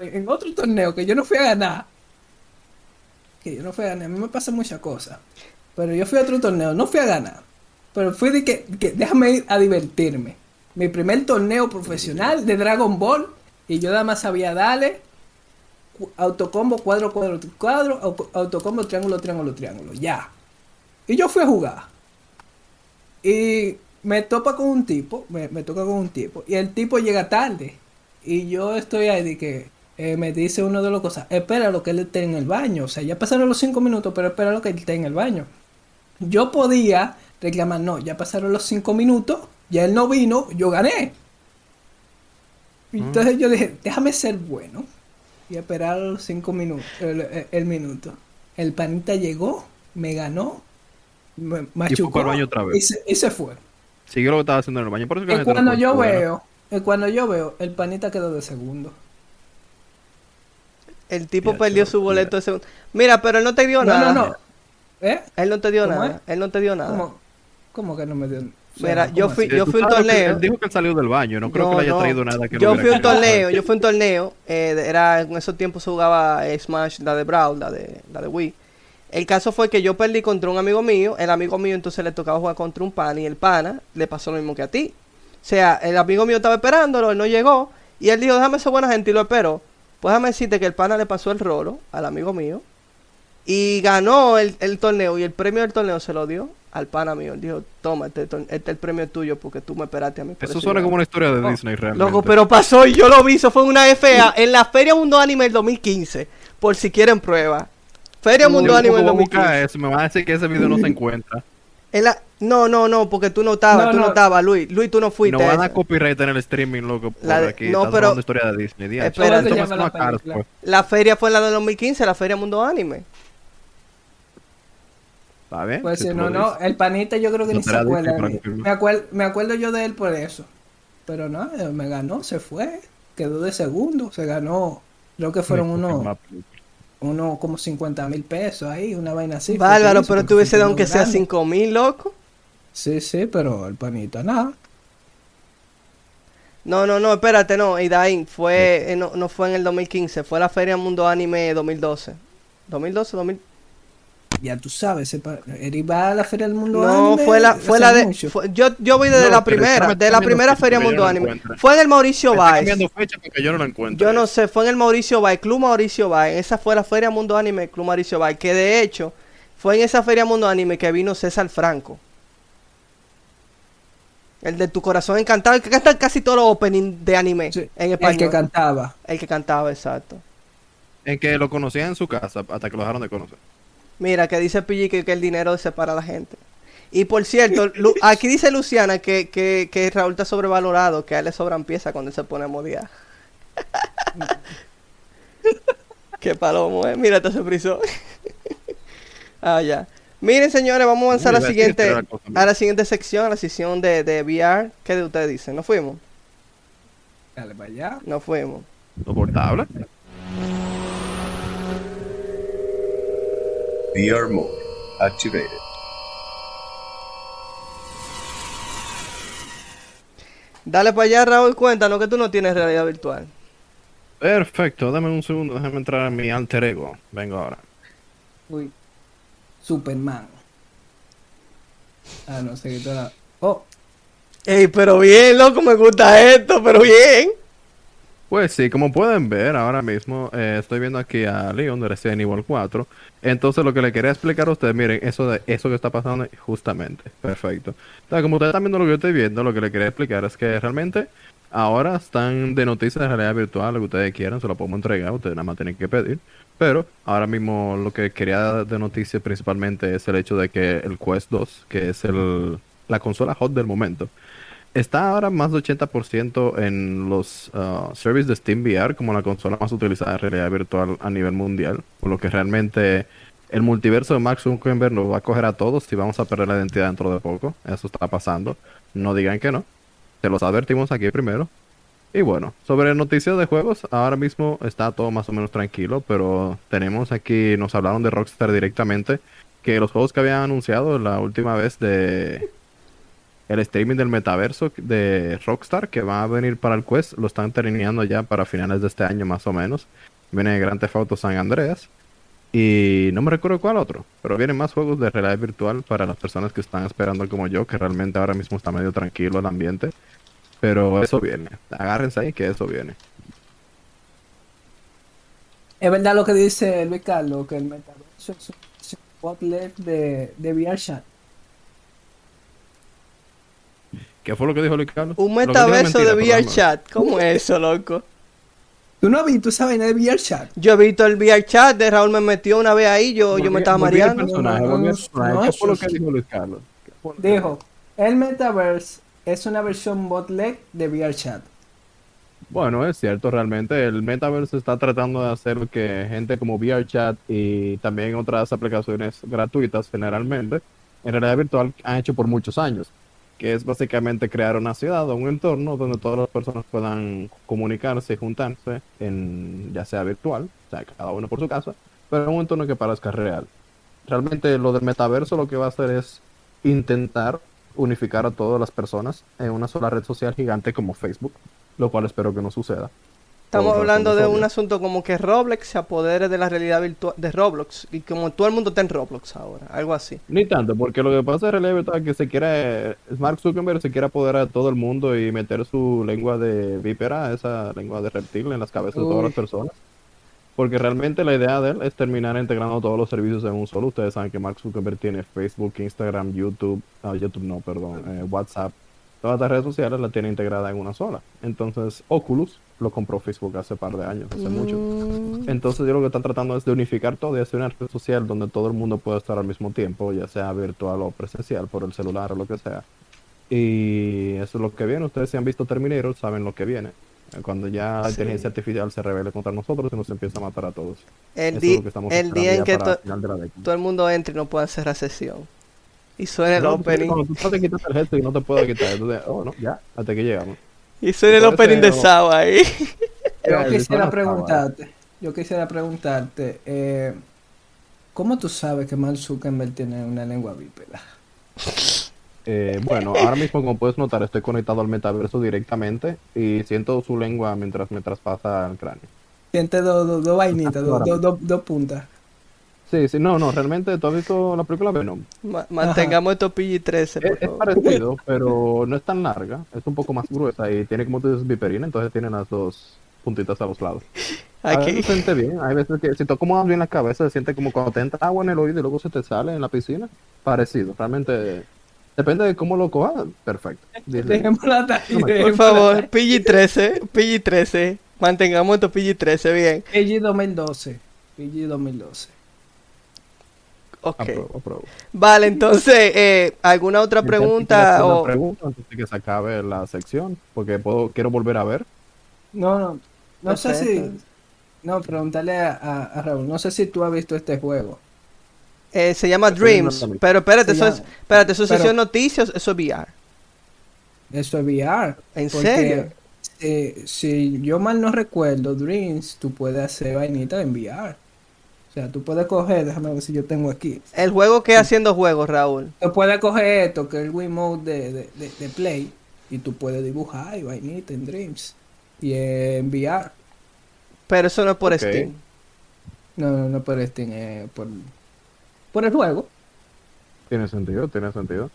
en otro torneo que yo no fui a ganar. Que yo no fui a ganar. A mí me pasan muchas cosas. Pero yo fui a otro torneo, no fui a ganar. Pero fui de que, que déjame ir a divertirme. Mi primer torneo profesional de Dragon Ball. Y yo nada más sabía darle autocombo, cuadro, cuadro, cuadro, au- autocombo, triángulo, triángulo, triángulo. Ya. Y yo fui a jugar. Y me topa con un tipo, me, me toca con un tipo. Y el tipo llega tarde. Y yo estoy ahí que eh, me dice uno de los cosas, espera lo que él esté en el baño. O sea, ya pasaron los cinco minutos, pero espera lo que él esté en el baño. Yo podía reclamar, no, ya pasaron los cinco minutos, ya él no vino, yo gané. Entonces yo dije, déjame ser bueno y esperar los cinco minutos, el, el- el minuto. El panita llegó, me ganó, me machucó baño otra vez. y se, y se fue. Siguió lo que estaba haciendo en el baño. Por eso que Y cuando yo jugar. veo, y cuando yo veo, el panita quedó de segundo. El tipo perdió su boleto de segundo. Mira, pero él no te dio No, nada. no, no. ¿Eh? Él no te dio ¿Cómo nada. es? Él no te dio nada. ¿Cómo, cómo que no me dio? sea, Mira, ¿cómo yo fui- yo fui a un torneo. Él dijo que él salió del baño. No creo que le haya no. traído nada que no Yo hubiera fui a un torneo, yo fui a un torneo, eh, era en esos tiempos se jugaba eh, Smash, la de Brawl, la de, la de Wii. El caso fue que yo perdí contra un amigo mío, el amigo mío entonces le tocaba jugar contra un pana y el pana le pasó lo mismo que a ti. O sea, el amigo mío estaba esperándolo, él no llegó y él dijo, déjame ser buena gente y lo espero. Pues déjame decirte que el pana le pasó el rolo al amigo mío y ganó el, el torneo y el premio del torneo se lo dio al pana mío. Él dijo, toma, este, tor- este es el premio tuyo porque tú me esperaste a mí. Eso suena gané". como una historia de Oh, Disney realmente. Loco, pero pasó y yo lo vi, eso fue en una FA en la Feria Mundo Anime del 2015, por si quieren prueba. Feria Mundo Anime del voy a buscar 2015. eso, me van a decir que ese video no se encuentra. En la- No, no, no, porque tú no estabas, No, tú no no. estabas, Luis. Luis, tú no fuiste. no van a copyright en el streaming, loco, por La de- aquí. no, Estás pero- de historia de Disney. Espera, Esto ¿cómo me se llama suena la pues. La feria fue en la del 2015, la Feria Mundo Anime. Pues Si no, no, el panita yo creo que No ni se acuerda. Me, acuer- me acuerdo yo de él por eso. Pero no, eh, me ganó, se fue. Quedó de segundo, se ganó. Creo que fueron unos uno como 50 mil pesos ahí, una vaina así. Bárbaro, pero tú hubiese dado aunque sea grande. 5 mil, loco. Sí, sí, pero el panita nada. No, no, no, espérate, no. Idain fue, eh, no, no fue en el 2015, fue la Feria Mundo Anime 2012. 2012, 2000. Ya tú sabes, ese pa- él iba a la Feria del Mundo No, Anime fue la, fue la de. fue- yo, yo voy desde No, la primera, de la primera Feria Mundo no Anime. encuentro. Fue en el Mauricio porque yo no lo encuentro. Yo no sé, fue en el Mauricio Bay, Club Mauricio Bay. Esa fue la Feria Mundo Anime, Club Mauricio Bay. Que de hecho, fue en esa Feria Mundo Anime que vino César Franco. El de Tu Corazón Encantado, el que canta casi todos los openings de anime Sí, en español. el que cantaba. El que cantaba, exacto. En que lo conocían en su casa hasta que lo dejaron de conocer. Mira, que dice Pilli que, que el dinero separa a la gente. Y por cierto, Lu- aquí dice Luciana que, que, que Raúl está sobrevalorado, que a él le sobran piezas cuando él se pone a modiar. Qué palomo, eh. Mira, te se frizó. ah, ya. Miren, señores, vamos a avanzar a la siguiente, a la siguiente sección, a la sección de, de VR. ¿Qué de ustedes dicen? ¿No fuimos? Dale para allá. No fuimos. Lo VR mode activated. Dale para allá, Raúl, cuéntanos que tú no tienes realidad virtual. Perfecto, dame un segundo, déjame entrar en mi alter ego. Vengo ahora. Uy. Superman. Ah, no, se quitó la. Oh, Ey, pero bien, loco, me gusta esto, pero bien. Pues sí, como pueden ver ahora mismo, eh, estoy viendo aquí a Leon de Resident Evil 4. Entonces lo que le quería explicar a ustedes, miren, eso de eso que está pasando justamente. Perfecto. Entonces, como ustedes están viendo lo que yo estoy viendo, lo que le quería explicar es que realmente ahora están de noticias de realidad virtual, lo que ustedes quieran, se lo podemos entregar, ustedes nada más tienen que pedir. Pero ahora mismo lo que quería de noticias principalmente es el hecho de que el Quest 2, que es el, la consola hot del momento, Está ahora más de 80% en los uh, services de Steam VR como la consola más utilizada en realidad virtual a nivel mundial. Por lo que realmente el multiverso de Max Zuckerberg nos va a coger a todos y vamos a perder la identidad dentro de poco. Eso está pasando. No digan que no. Se los advertimos aquí primero. Y bueno, sobre noticias de juegos, ahora mismo está todo más o menos tranquilo, pero tenemos aquí, nos hablaron de Rockstar directamente, que los juegos que habían anunciado la última vez de el streaming del metaverso de Rockstar que va a venir para el Quest lo están terminando ya para finales de este año más o menos. Viene Grand Theft Auto San Andreas y no me recuerdo cuál otro, pero vienen más juegos de realidad virtual para las personas que están esperando como yo, que realmente ahora mismo está medio tranquilo el ambiente. Pero eso viene. Agárrense ahí que eso viene. es verdad lo que dice Luis Carlos, que el metaverso es un, botlet de, de. ¿Qué fue lo que dijo Luis Carlos? Un metaverso de mentira, pero VR vamos. chat. ¿Cómo es eso, loco? ¿Tú no has visto esa vaina de VRChat? Yo he visto el VR chat de Raúl me metió una vez ahí, yo, yo me estaba mareando. personaje, No, volví al no, personaje. no, ¿Qué fue lo que dijo Luis Carlos? ¿Qué fue lo que Dijo, el Metaverse es una versión botleg de VRChat. Bueno, es cierto, realmente el metaverse está tratando de hacer lo que gente como VRChat y también otras aplicaciones gratuitas generalmente en realidad virtual han hecho por muchos años, que es básicamente crear una ciudad o un entorno donde todas las personas puedan comunicarse y juntarse en ya sea virtual, o sea, cada uno por su casa, pero un entorno que parezca real. Realmente lo del metaverso lo que va a hacer es intentar unificar a todas las personas en una sola red social gigante como Facebook, lo cual espero que no suceda. Estamos hablando de un asunto como que Roblox se apodere de la realidad virtual de Roblox y como todo el mundo está en Roblox ahora, algo así. Ni tanto, porque lo que pasa es que se quiere, Mark Zuckerberg se quiere apoderar a todo el mundo y meter su lengua de vípera, esa lengua de reptil en las cabezas de todas las personas. Porque realmente la idea de él es terminar integrando todos los servicios en un solo. Ustedes saben que Mark Zuckerberg tiene Facebook, Instagram, YouTube, no, YouTube no, perdón, eh, WhatsApp. Todas las redes sociales las tiene integrada en una sola. Entonces, Oculus lo compró Facebook hace par de años, hace mucho. Mm, Entonces yo lo que están tratando es de unificar todo y hacer una red social donde todo el mundo pueda estar al mismo tiempo, ya sea virtual o presencial, por el celular o lo que sea. Y eso es lo que viene. Ustedes si han visto Terminator saben lo que viene. Cuando ya la Sí. inteligencia artificial se revele contra nosotros y nos empieza a matar a todos. el, di- es lo que estamos el día en que to- la todo el mundo entre y no pueda cerrar sesión. Y suena el No, opening. Cuando tú te quitas el gesto y no te puedes quitar, entonces, oh, no, ya, hasta que llegamos. Y suena el opening de Sao ahí. Yo quisiera preguntarte, yo quisiera preguntarte, eh, ¿cómo tú sabes que Mark Zuckerberg tiene una lengua bípeda? Eh, bueno, ahora mismo como puedes notar estoy conectado al metaverso directamente y siento su lengua mientras me traspasa el cráneo. Siente dos dos- dos vainitas, dos, Ahora. dos, dos- dos puntas. Sí, sí, no, no, realmente tú has visto la película Venom. Ma- mantengamos esto PG-13, Es, parecido, pero no es tan larga, es un poco más gruesa y tiene como tú dices viperina, entonces tiene las dos puntitas a los lados. A Aquí. veces se siente bien, hay veces que si tú acomodas bien la cabeza se siente como cuando te entra agua en el oído y luego se te sale en la piscina, parecido, realmente depende de cómo lo cojas, perfecto. Dile. Dejémosla No Por favor, hasta PG-13, PG-13. Mantengamos esto PG-13, bien. ahí. PG 2012, PG 2012. Ok. Apruebo, apruebo. Vale, entonces, eh, ¿alguna otra ¿Quieres pregunta? una O... pregunta antes de que se acabe la sección? Porque puedo, quiero volver a ver. No, no, no sé si, no, preguntarle a, a- a Raúl, no sé si tú has visto este juego. Eh, se llama Estoy Dreams, pero espérate, Se eso es, espérate, eso es pero- sesión noticias, eso es VR. Eso es VR. ¿En porque, serio? eh, si yo mal no recuerdo, Dreams, tú puedes hacer vainitas en VR. O sea, tú puedes coger, déjame ver si yo tengo aquí. El juego que haciendo juegos, Raúl. Tú puedes coger esto, que es el Wiimote de, de, de, de Play, y tú puedes dibujar y vainita en Dreams. Y en VR. Pero eso no es por. Steam. No, no, no por Steam, eh, por, por el juego. Tiene sentido, tiene sentido.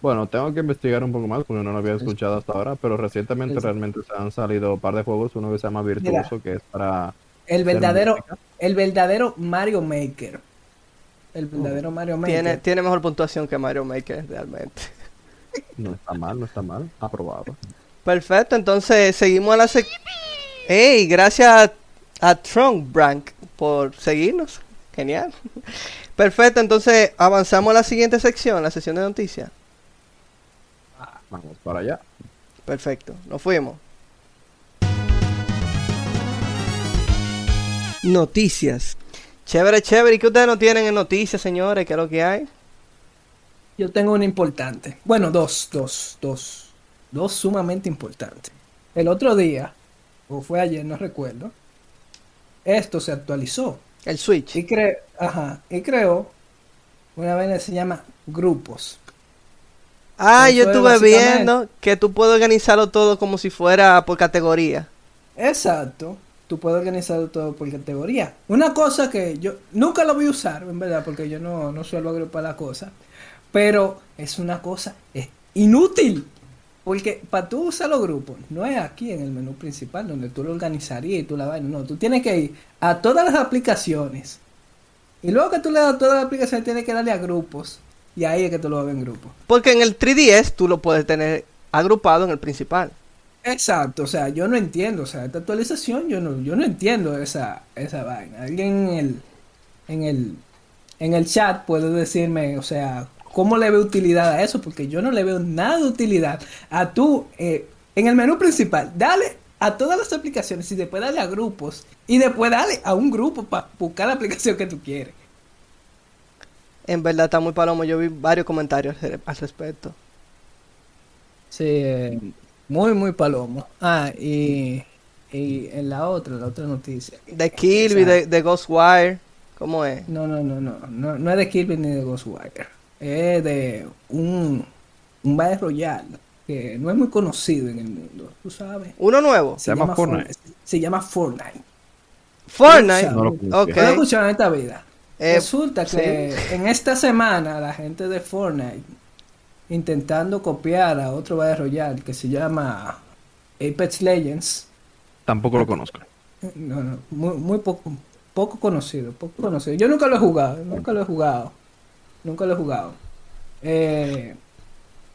Bueno, tengo que investigar un poco más porque no lo había escuchado hasta ahora, pero recientemente Es- realmente se han salido un par de juegos, uno que se llama Virtuoso, que es para... El verdadero. El verdadero Mario Maker. El verdadero Mario Maker. Tiene, tiene mejor puntuación que Mario Maker, realmente. No está mal, no está mal, aprobado. Perfecto, entonces seguimos a la sec... ¡Ey! Gracias a, a Trunk Brank por seguirnos. Genial. Perfecto, entonces avanzamos a la siguiente sección, la sesión de noticias. Vamos para allá. Perfecto, nos fuimos. Noticias. Chévere, chévere. ¿Y qué ustedes no tienen en noticias, señores? ¿Qué es lo que hay? Yo tengo una importante. Bueno, dos, dos, dos. Dos sumamente importantes. El otro día, o fue ayer, no recuerdo, esto se actualizó. El Switch. Y, cre ajá, y creó una vaina que se llama grupos. Ah, yo es estuve básicamente- viendo que tú puedes organizarlo todo como si fuera por categoría. Exacto. Tú puedes organizarlo todo por categoría. Una cosa que yo nunca lo voy a usar, en verdad, porque yo no, no suelo agrupar las cosas. Pero es una cosa es inútil. Porque para tú usar los grupos, no es aquí en el menú principal donde tú lo organizarías y tú la vaina. No, tú tienes que ir a todas las aplicaciones. Y luego que tú le das a todas las aplicaciones, tienes que darle a grupos. Y ahí es que tú lo ves en grupos. Porque en el 3DS tú lo puedes tener agrupado en el principal. Exacto, o sea, yo no entiendo, o sea, esta actualización yo no, yo no entiendo esa, esa vaina. Alguien en el, en el, en el chat puede decirme, o sea, cómo le ve utilidad a eso, porque yo no le veo nada de utilidad a tú, eh, en el menú principal, dale a todas las aplicaciones y después dale a grupos y después dale a un grupo para buscar la aplicación que tú quieres. En verdad está muy palomo. Yo vi varios comentarios al respecto. Sí, eh, muy, muy palomo. Ah, y, y en la otra, la otra noticia. De Kirby, de, de Ghostwire. ¿Cómo es? No, no, no, no, no, no es de Kirby ni de Ghostwire. Es de un, un Battle Royale que no es muy conocido en el mundo, tú sabes. ¿Uno nuevo? Se llama Fortnite. Se llama Fortnite. Fortnite. No lo Ok. conocía. ¿No escucharon en esta vida? Eh, Resulta que en esta semana la gente de Fortnite intentando copiar a otro Battle Royale que se llama Apex Legends. Tampoco lo conozco. No, no, muy, muy poco, poco conocido, poco conocido. Yo nunca lo he jugado, nunca lo he jugado, nunca lo he jugado. Eh,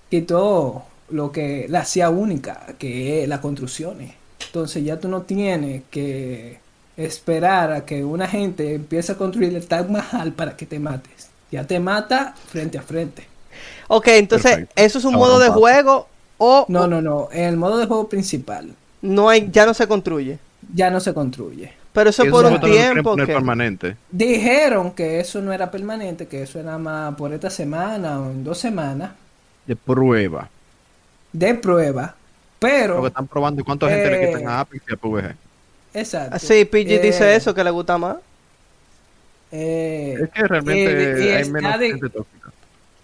quitó lo que la hacía única, que es las construcciones. Entonces ya tú no tienes que esperar a que una gente empiece a construir el Taj Mahal para que te mates. Ya te mata frente a frente. Ok, entonces, Perfecto. ¿eso es un Ahora modo de juego o No, no, no. En el modo de juego principal no hay, ya no se construye? ya no se construye. Pero eso es Eso por un tiempo. poner que- permanente. Dijeron que eso no era permanente, que eso era más por esta semana o en dos semanas De prueba. de prueba. Pero, Porque están probando cuánta gente le Eh, quitan a Apex y a PUBG. exacto. Sí, PG eh, dice eso, que le gusta más. eh, Es que realmente hay menos de- gente tóxica.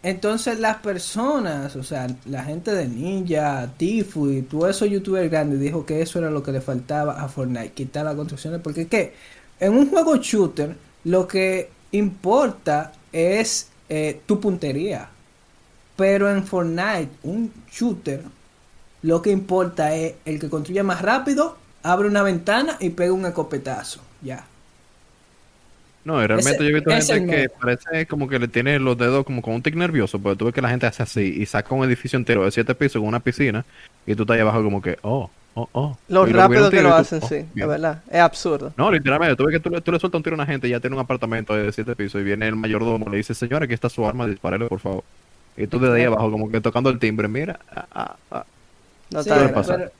Entonces las personas, o sea, la gente de Ninja, Tifu y todos esos youtubers grandes dijo que eso era lo que le faltaba a Fortnite, quitar las construcciones, porque que en un juego shooter lo que importa es eh, tu puntería, pero en Fortnite, un shooter, lo que importa es el que construya más rápido, abre una ventana y pega un escopetazo, ya. No, y realmente Ese- yo he visto gente que parece como que le tiene los dedos como con un tic nervioso, porque tú ves que la gente hace así y saca un edificio entero de siete pisos con una piscina y tú estás ahí abajo como que, oh, oh, oh. Lo rápido un que lo tú, hacen, oh, sí, es verdad. Es absurdo. No, literalmente, tú ves que tú, le- tú le sueltas un tiro a una gente y ya tiene un apartamento de siete pisos y viene el mayordomo y le dice, señora, aquí está su arma, dispárele por favor. Y tú desde ahí abajo como que tocando el timbre, mira, ah, ah, ah. No Sí, pero,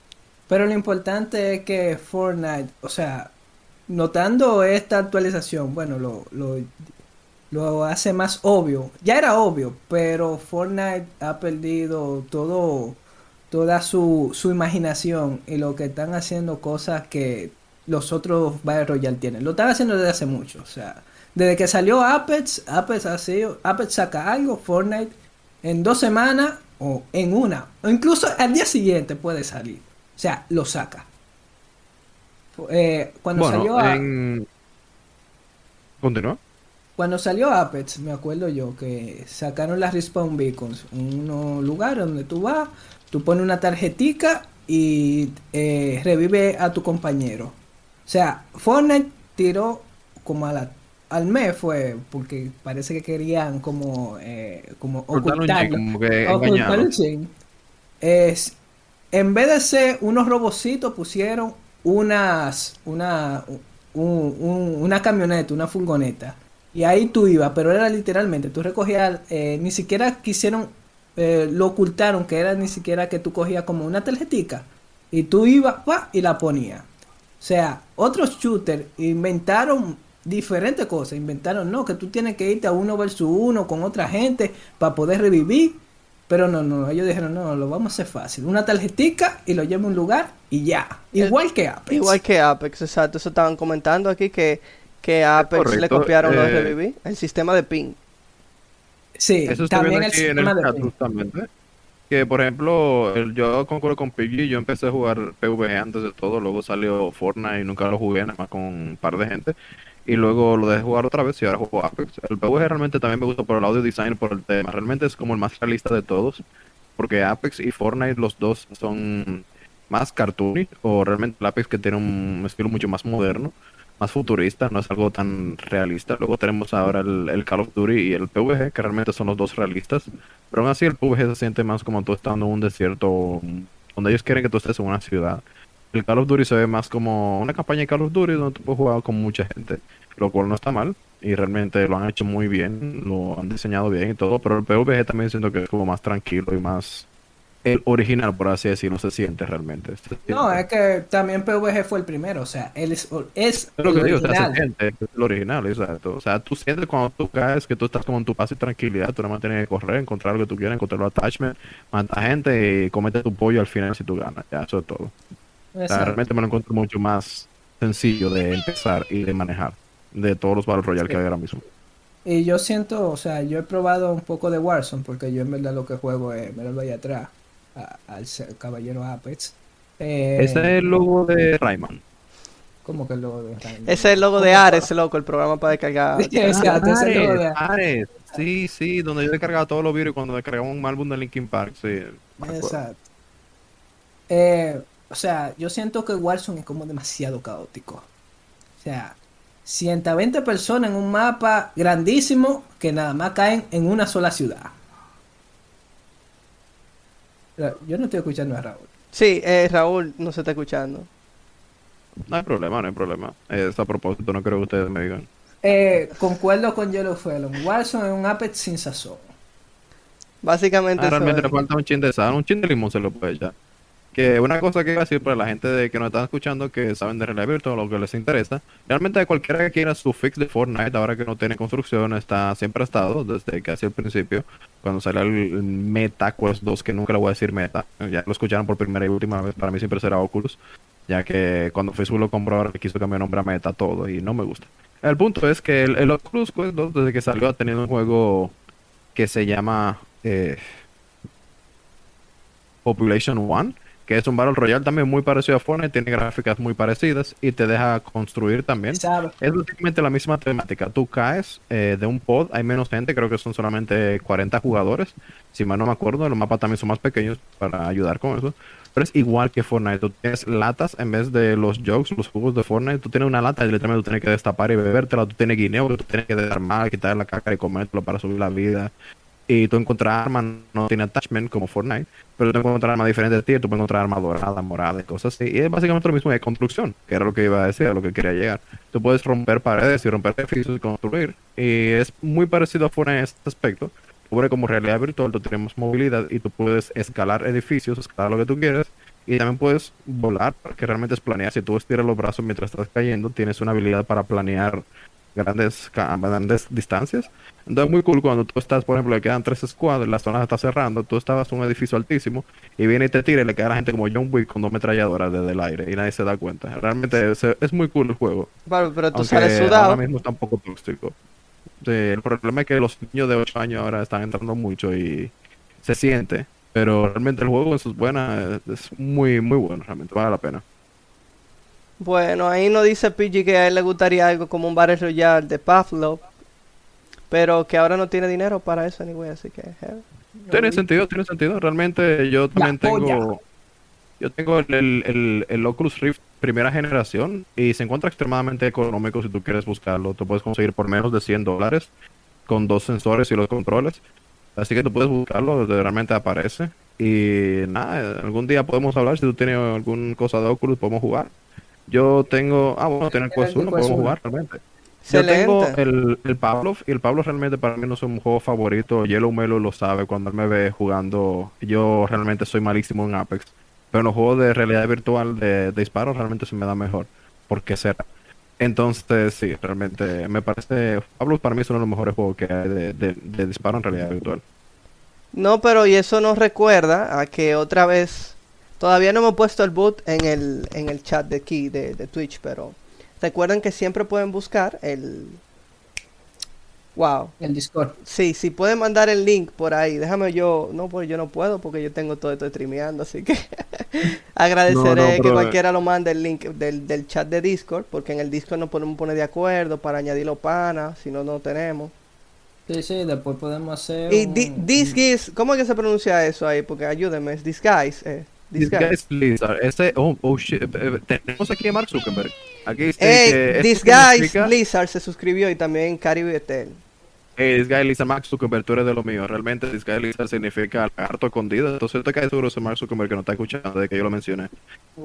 pero lo importante es que Fortnite, o sea, notando esta actualización, bueno, lo, lo, lo hace más obvio. Ya era obvio, pero Fortnite ha perdido todo, toda su, su imaginación y lo que están haciendo cosas que los otros Battle Royale tienen. Lo están haciendo desde hace mucho, o sea, desde que salió Apex, Apex ha sido, Apex saca algo, Fortnite en dos semanas o en una, o incluso al día siguiente puede salir. O sea, lo saca. Eh, cuando salió a- en... Continúa. cuando salió Apex, me acuerdo yo que sacaron las Respawn Beacons, unos lugares donde tú vas, tú pones una tarjetica y eh, revive a tu compañero. O sea, Fortnite tiró como a la, al mes fue, porque parece que querían como, eh, como Ocultarlo ocultarlo. como que Ocultar engañarlo. el chin. Es, en vez de ser unos robocitos, pusieron unas, una, un- un- una camioneta, una furgoneta. Y ahí tú ibas, pero era literalmente, tú recogías, eh, ni siquiera quisieron, eh, lo ocultaron, que era ni siquiera que tú cogías como una tarjetica. Y tú ibas, pa, y la ponías. O sea, otros shooters inventaron diferentes cosas. Inventaron, no, que tú tienes que irte a uno versus uno con otra gente para poder revivir. Pero no, no, ellos dijeron, no, lo vamos a hacer fácil. Una tarjetica y lo llevo a un lugar y ya. Igual que Apex. Igual que Apex, exacto. Eso estaban comentando aquí que, que a Apex le copiaron los eh, revivir. El sistema de ping. Sí, Eso está también el sistema el de chat ping. justamente. Que por ejemplo, el- yo concuerdo con PG, yo empecé a jugar PvE antes de todo, luego salió Fortnite y nunca lo jugué, nada más con un par de gente. Y luego lo dejé jugar otra vez y ahora juego Apex. El PvE realmente también me gusta por el audio design, por el tema. Realmente es como el más realista de todos. Porque Apex y Fortnite, los dos son más cartoony. O realmente el Apex que tiene un estilo mucho más moderno, más futurista, no es algo tan realista. Luego tenemos ahora el, el Call of Duty y el PvG, que realmente son los dos realistas. Pero aún así el PvG se siente más como tú estando en un desierto donde ellos quieren que tú estés en una ciudad. El Call of Duty se ve más como una campaña de Call of Duty donde tú puedes jugar con mucha gente, lo cual no está mal y realmente lo han hecho muy bien, lo han diseñado bien y todo, pero el PvG también siento que es como más tranquilo y más el original, por así decirlo, se siente realmente. Se No, es que también PvG fue el primero, o sea, él es, es Es lo que el digo, o sea, se original. siente que es el original, exacto. O sea, tú sientes cuando tú caes que tú estás como en tu paz y tranquilidad, tú nada más tienes que correr, encontrar lo que tú quieras, encontrar los attachments, matar gente y comete tu pollo al final si tú ganas. Ya, eso es todo. O sea, Exacto. realmente me lo encuentro mucho más sencillo de empezar y de manejar de todos los Battle Royale que hay ahora mismo. Y yo siento, o sea, yo he probado un poco de Warzone, porque yo en verdad lo que juego es, mirarlo ahí atrás, a- al caballero Apex. Eh, Ese es el logo de Rayman. ¿Cómo que el logo de Rayman? Ese es el logo de Ares, loco, el programa para descargar. Exacto, ese es el logo de Ares, Ares. Sí, sí, donde yo descargaba todos los virus y cuando descargaba un álbum de Linkin Park, sí. me. Exacto. Eh, o sea, yo siento que Warzone es como demasiado caótico. O sea, 120 personas en un mapa grandísimo que nada más caen en una sola ciudad. Yo no estoy escuchando a Raúl. Sí, eh, Raúl no se está escuchando. No hay problema, no hay problema. Es a propósito, no creo que ustedes me digan. Eh, concuerdo con Yellow Felon. Warzone es un Apex sin sazón. Básicamente Ah, realmente le falta un chin de sal, un chin de limón se lo puede echar. Que una cosa que iba a decir para la gente de que nos están escuchando que saben de realidad virtual, lo que les interesa, realmente cualquiera que quiera su fix de Fortnite, ahora que no tiene construcción, está siempre estado desde casi el principio, cuando salió el Meta Quest 2, que nunca le voy a decir Meta, ya lo escucharon por primera y última vez, para mí siempre será Oculus, ya que cuando Facebook lo compró ahora quiso cambiar nombre a Meta todo y no me gusta. El punto es que el, el Oculus Quest 2, desde que salió, ha tenido un juego que se llama eh, Population One, que es un Battle Royale también muy parecido a Fortnite, tiene gráficas muy parecidas y te deja construir también. ¿Sabe? Es básicamente la misma temática. Tú caes eh, de un pod, hay menos gente, creo que son solamente 40 jugadores. Si mal no me acuerdo, los mapas también son más pequeños para ayudar con eso. Pero es igual que Fortnite. Tú tienes latas en vez de los jugs, los jugos de Fortnite. Tú tienes una lata y literalmente tú tienes que destapar y bebértela. Tú tienes guineo tú tienes que desarmar, quitar la caca y comértelo para subir la vida. Y tú encuentras armas, no tiene attachment como Fortnite, pero tú encuentras armas diferentes de ti, tú puedes encontrar armas doradas, moradas, cosas así. Y es básicamente lo mismo de construcción, que era lo que iba a decir, a lo que quería llegar. Tú puedes romper paredes y romper edificios y construir. Y es muy parecido a Fortnite en este aspecto. Cubre como realidad virtual, tú tienes movilidad y tú puedes escalar edificios, escalar lo que tú quieras. Y también puedes volar, que realmente es planear. Si tú estiras los brazos mientras estás cayendo, tienes una habilidad para planear grandes, grandes distancias. Entonces es muy cool cuando tú estás, por ejemplo, le quedan tres squads, la zona está cerrando, tú estabas en un edificio altísimo y viene y te tira y le queda a la gente como John Wick con dos metralladoras desde el aire y nadie se da cuenta. Realmente es, es muy cool el juego. Pero, pero tú sales ahora sudado. mismo está un poco tóxico. Sí, el problema es que los niños de 8 años ahora están entrando mucho y se siente. Pero realmente el juego en sus buenas es muy, muy bueno, realmente vale la pena. Bueno, ahí nos dice PG que a él le gustaría algo como un Battle Royale de Pavlov. Pero que ahora no tiene dinero para eso, anyway, así que. eh. Tiene sentido, tiene sentido. Realmente yo también tengo. Yo tengo el, el, el- el Oculus Rift primera generación y se encuentra extremadamente económico si tú quieres buscarlo. Tú puedes conseguir por menos de 100 dólares con dos sensores y los controles. Así que tú puedes buscarlo, donde realmente aparece. Y nada, algún día podemos hablar. Si tú tienes alguna cosa de Oculus, podemos jugar. Yo tengo. Ah, bueno, tener Quest 1, Quest podemos 1. jugar realmente. Yo tengo el, el Pavlov y el Pavlov realmente para mí no es un juego favorito. Yellow Melo lo sabe cuando él me ve jugando. Yo realmente soy malísimo en Apex. Pero en los juegos de realidad virtual de, de disparo realmente se me da mejor. ¿Por qué será? Entonces, sí, realmente me parece. Pavlov para mí es uno de los mejores juegos que hay de, de- de disparo en realidad virtual. No, pero y eso nos recuerda a que otra vez. Todavía no hemos puesto el boot en el, en el chat de aquí, de, de Twitch, pero. Recuerden que siempre pueden buscar el. Wow. El Discord. Sí, sí, pueden mandar el link por ahí. Déjame yo. No, pues yo no puedo porque yo tengo todo esto streameando, así que. agradeceré No, no, que pero- cualquiera lo mande el link del, del chat de Discord, porque en el Discord nos podemos poner de acuerdo para añadir los panas, si no, no tenemos. Sí, sí, después podemos hacer. Y un- di- disguise, ¿cómo es que se pronuncia eso ahí? Porque ayúdenme, es disguise. Eh, disguise. Disguise Blizzard. Ese, oh, oh shit. eh, eh, Tenemos aquí a Mark Zuckerberg. Aquí dice Ey, que Disguise significa- Blizzard se suscribió y también Caribe Etel. hey, this guy Lisa Mark Zuckerberg, tú eres de lo mío. Realmente, this guy Lisa significa harto escondido. Entonces, te caes seguro ese Mark Zuckerberg que no está escuchando de que yo lo mencioné.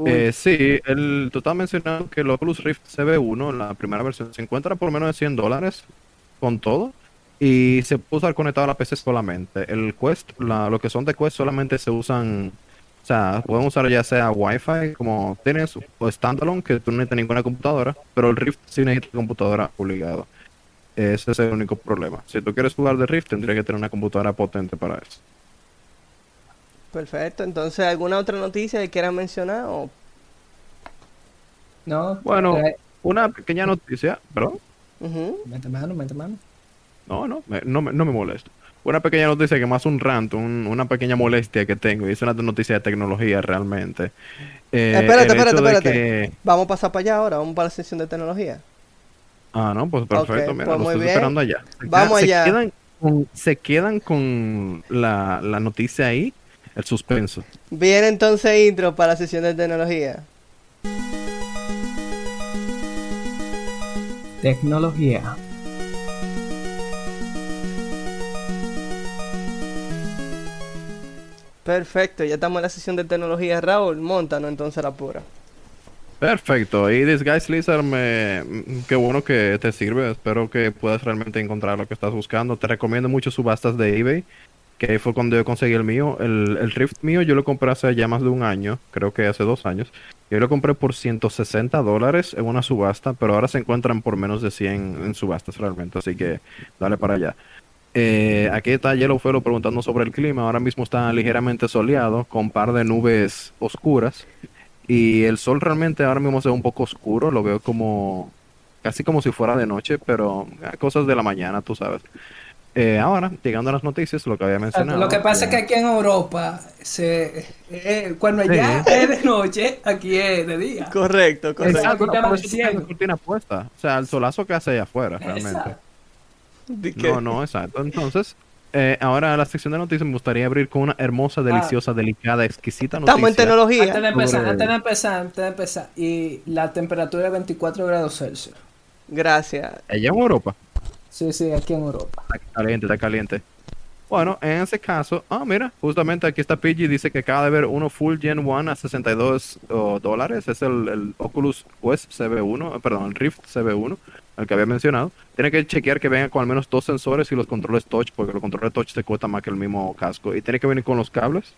Eh, sí, el, tú estás mencionando que el Oculus Rift CB1, la primera versión, se encuentra por menos de 100 dólares con todo. Y se puede usar conectado a la PC solamente. El Quest, la, lo que son de Quest solamente se usan o sea, pueden usar ya sea Wi-Fi, como tienes, o standalone, que tú no necesitas ninguna computadora, pero el Rift sí necesita computadora obligado. Ese es el único problema. Si tú quieres jugar de Rift, tendrías que tener una computadora potente para eso. Perfecto. Entonces, ¿alguna otra noticia que quieras mencionar? O... No, Bueno, eh, una pequeña noticia, perdón. Mete mano, mete mano. No, no, me- no, me- no me molesto. Una pequeña noticia que más un rant, un- una pequeña molestia que tengo, y es una noticia de tecnología realmente. Eh, espérate, espérate, espérate. que- Vamos a pasar para allá ahora, vamos para la sección de tecnología. Ah, no, pues perfecto, Ok, mira, pues lo estoy bien. esperando allá. Se Vamos queda- allá. Se quedan con, se quedan con la, la noticia ahí, el suspenso. Viene entonces intro para la sección de tecnología. Tecnología. Perfecto, ya estamos en la sección de tecnología. Raúl, montanos entonces la pura. Perfecto, y Disguise Lizard, me... mm, qué bueno que te sirve, espero que puedas realmente encontrar lo que estás buscando. Te recomiendo mucho subastas de eBay, que ahí fue cuando yo conseguí el mío. El, el Rift mío yo lo compré hace ya más de un año, creo que hace dos años. Yo lo compré por 160 dólares en una subasta, pero ahora se encuentran por menos de 100 en subastas realmente, así que dale para allá. Eh, aquí está Yellow Fellow preguntando sobre el clima. Ahora mismo está ligeramente soleado, con un par de nubes oscuras. Y el sol realmente ahora mismo se ve un poco oscuro, lo veo como casi como si fuera de noche, pero eh, cosas de la mañana, tú sabes. Eh, ahora, llegando a las noticias, lo que había mencionado. Lo que pasa es que eh, aquí en Europa, se, eh, cuando Sí. allá es de noche, aquí es de día. Correcto, correcto. Exacto, por eso la cortina puesta. O sea, el solazo que hace allá afuera, realmente. Exacto. No, no, exacto. Entonces, eh, ahora la sección de noticias me gustaría abrir con una hermosa, deliciosa, delicada, exquisita noticia. Estamos en tecnología. Antes de empezar, antes de empezar, antes de empezar. Y la temperatura es 24 grados Celsius. Gracias. Allá en Europa. Sí, sí, aquí en Europa. Está caliente, está caliente. Bueno, en ese caso, ah, mira, justamente aquí está Pidgey, dice que acaba de ver uno Full Gen 1 a 62 oh, dólares. Es el, el Oculus Quest CB1, eh, perdón, el Rift CB1, el que había mencionado. Tiene que chequear que venga con al menos dos sensores y los controles touch, porque los controles touch te cuesta más que el mismo casco. Y tiene que venir con los cables.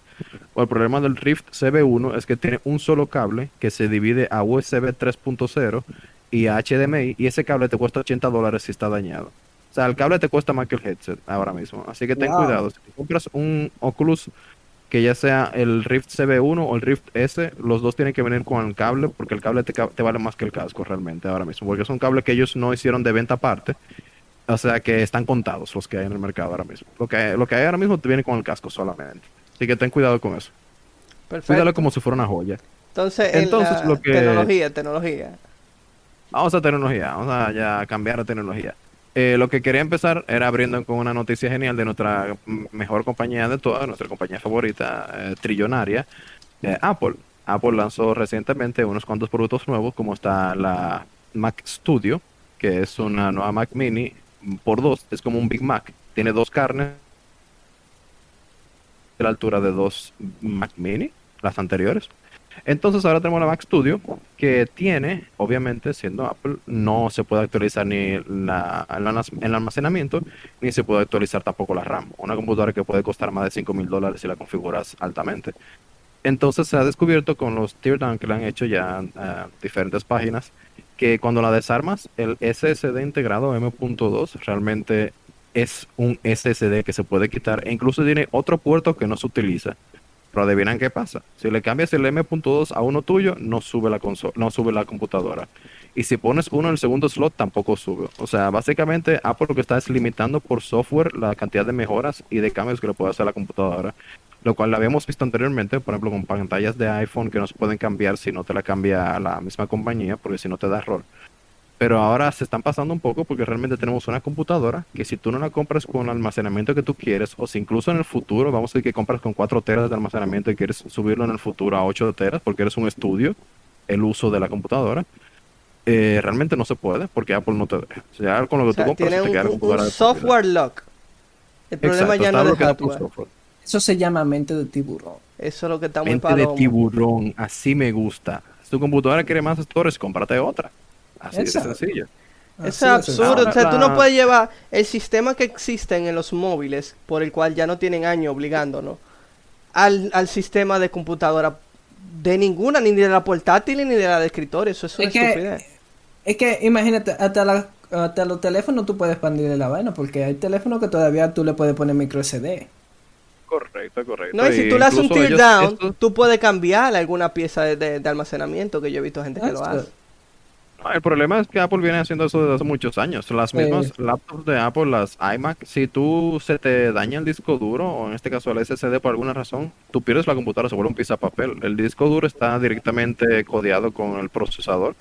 O el problema del Rift CB1 es que tiene un solo cable que se divide a USB 3.0 y a HDMI, y ese cable te cuesta 80 dólares si está dañado. O sea, el cable te cuesta más que el headset ahora mismo. Así que ten Wow. cuidado. Si compras un Oculus que ya sea el Rift CB1 o el Rift S, los dos tienen que venir con el cable porque el cable te, vale más que el casco realmente ahora mismo. Porque son cables que ellos no hicieron de venta aparte. O sea que están contados los que hay en el mercado ahora mismo. Lo que, lo que hay ahora mismo te viene con el casco solamente. Así que ten cuidado con eso. Cuídalo Perfecto. como si fuera una joya. Entonces, en Entonces, la lo que- tecnología, tecnología. Vamos a tecnología, vamos a ya cambiar a tecnología. Eh, lo que quería empezar era abriendo con una noticia genial de nuestra mejor compañía de todas, nuestra compañía favorita, eh, trillonaria, Apple. Apple lanzó recientemente unos cuantos productos nuevos, como está la Mac Studio, que es una nueva Mac Mini por dos, es como un Big Mac, tiene dos carnes de la altura de dos Mac Mini, las anteriores. Entonces ahora tenemos la Mac Studio que tiene, obviamente, siendo Apple, no se puede actualizar ni la, el almac- el almacenamiento, ni se puede actualizar tampoco la RAM. Una computadora que puede costar más de 5 mil dólares si la configuras altamente. Entonces se ha descubierto con los teardown que le han hecho ya a diferentes páginas que cuando la desarmas, el SSD integrado M.2 realmente es un SSD que se puede quitar e incluso tiene otro puerto que no se utiliza. Pero adivinan qué pasa. Si le cambias el M.2 a uno tuyo, no sube la consola, no sube la computadora. Y si pones uno en el segundo slot, tampoco sube. O sea, básicamente Apple lo que está es limitando por software la cantidad de mejoras y de cambios que le puede hacer la computadora. Lo cual lo habíamos visto anteriormente, por ejemplo, con pantallas de iPhone que no se pueden cambiar si no te la cambia la misma compañía, porque si no te da error. Pero ahora se están pasando un poco porque realmente tenemos una computadora que si tú no la compras con el almacenamiento que tú quieres, o si incluso en el futuro, vamos a decir que compras con 4 teras de almacenamiento y quieres subirlo en el futuro a 8 teras porque eres un estudio, el uso de la computadora, eh, realmente no se puede porque Apple no te deja. O sea, con lo que O sea, tú compras tiene te un, queda la un computadora software lock. El problema Exacto, ya no es hardware. software. Eso se llama mente de tiburón. Eso es lo que está muy Mente de tiburón, así me gusta. Si tu computadora quiere más storage, cómprate otra. Así Exacto. de sencillo. Eso es absurdo. O sea, tú no puedes llevar el sistema que existen en los móviles, por el cual ya no tienen años obligándonos, al, al sistema de computadora de ninguna, ni de la portátil ni de la de escritorio. Eso es una Es que- estupidez. Es que imagínate, hasta, la- hasta los teléfonos tú puedes expandirle la vaina, porque hay teléfonos que todavía tú le puedes poner micro SD. Correcto, correcto. No, y si tú le haces un tear down, tú puedes cambiarle alguna pieza de, de- de almacenamiento, que yo he visto gente que lo hace. El problema es que Apple viene haciendo eso desde hace muchos años. Las mismas laptops de Apple, las iMac, si tú se te daña el disco duro, o en este caso el SSD por alguna razón, tú pierdes la computadora, se vuelve un papel. El disco duro está directamente codeado con el procesador.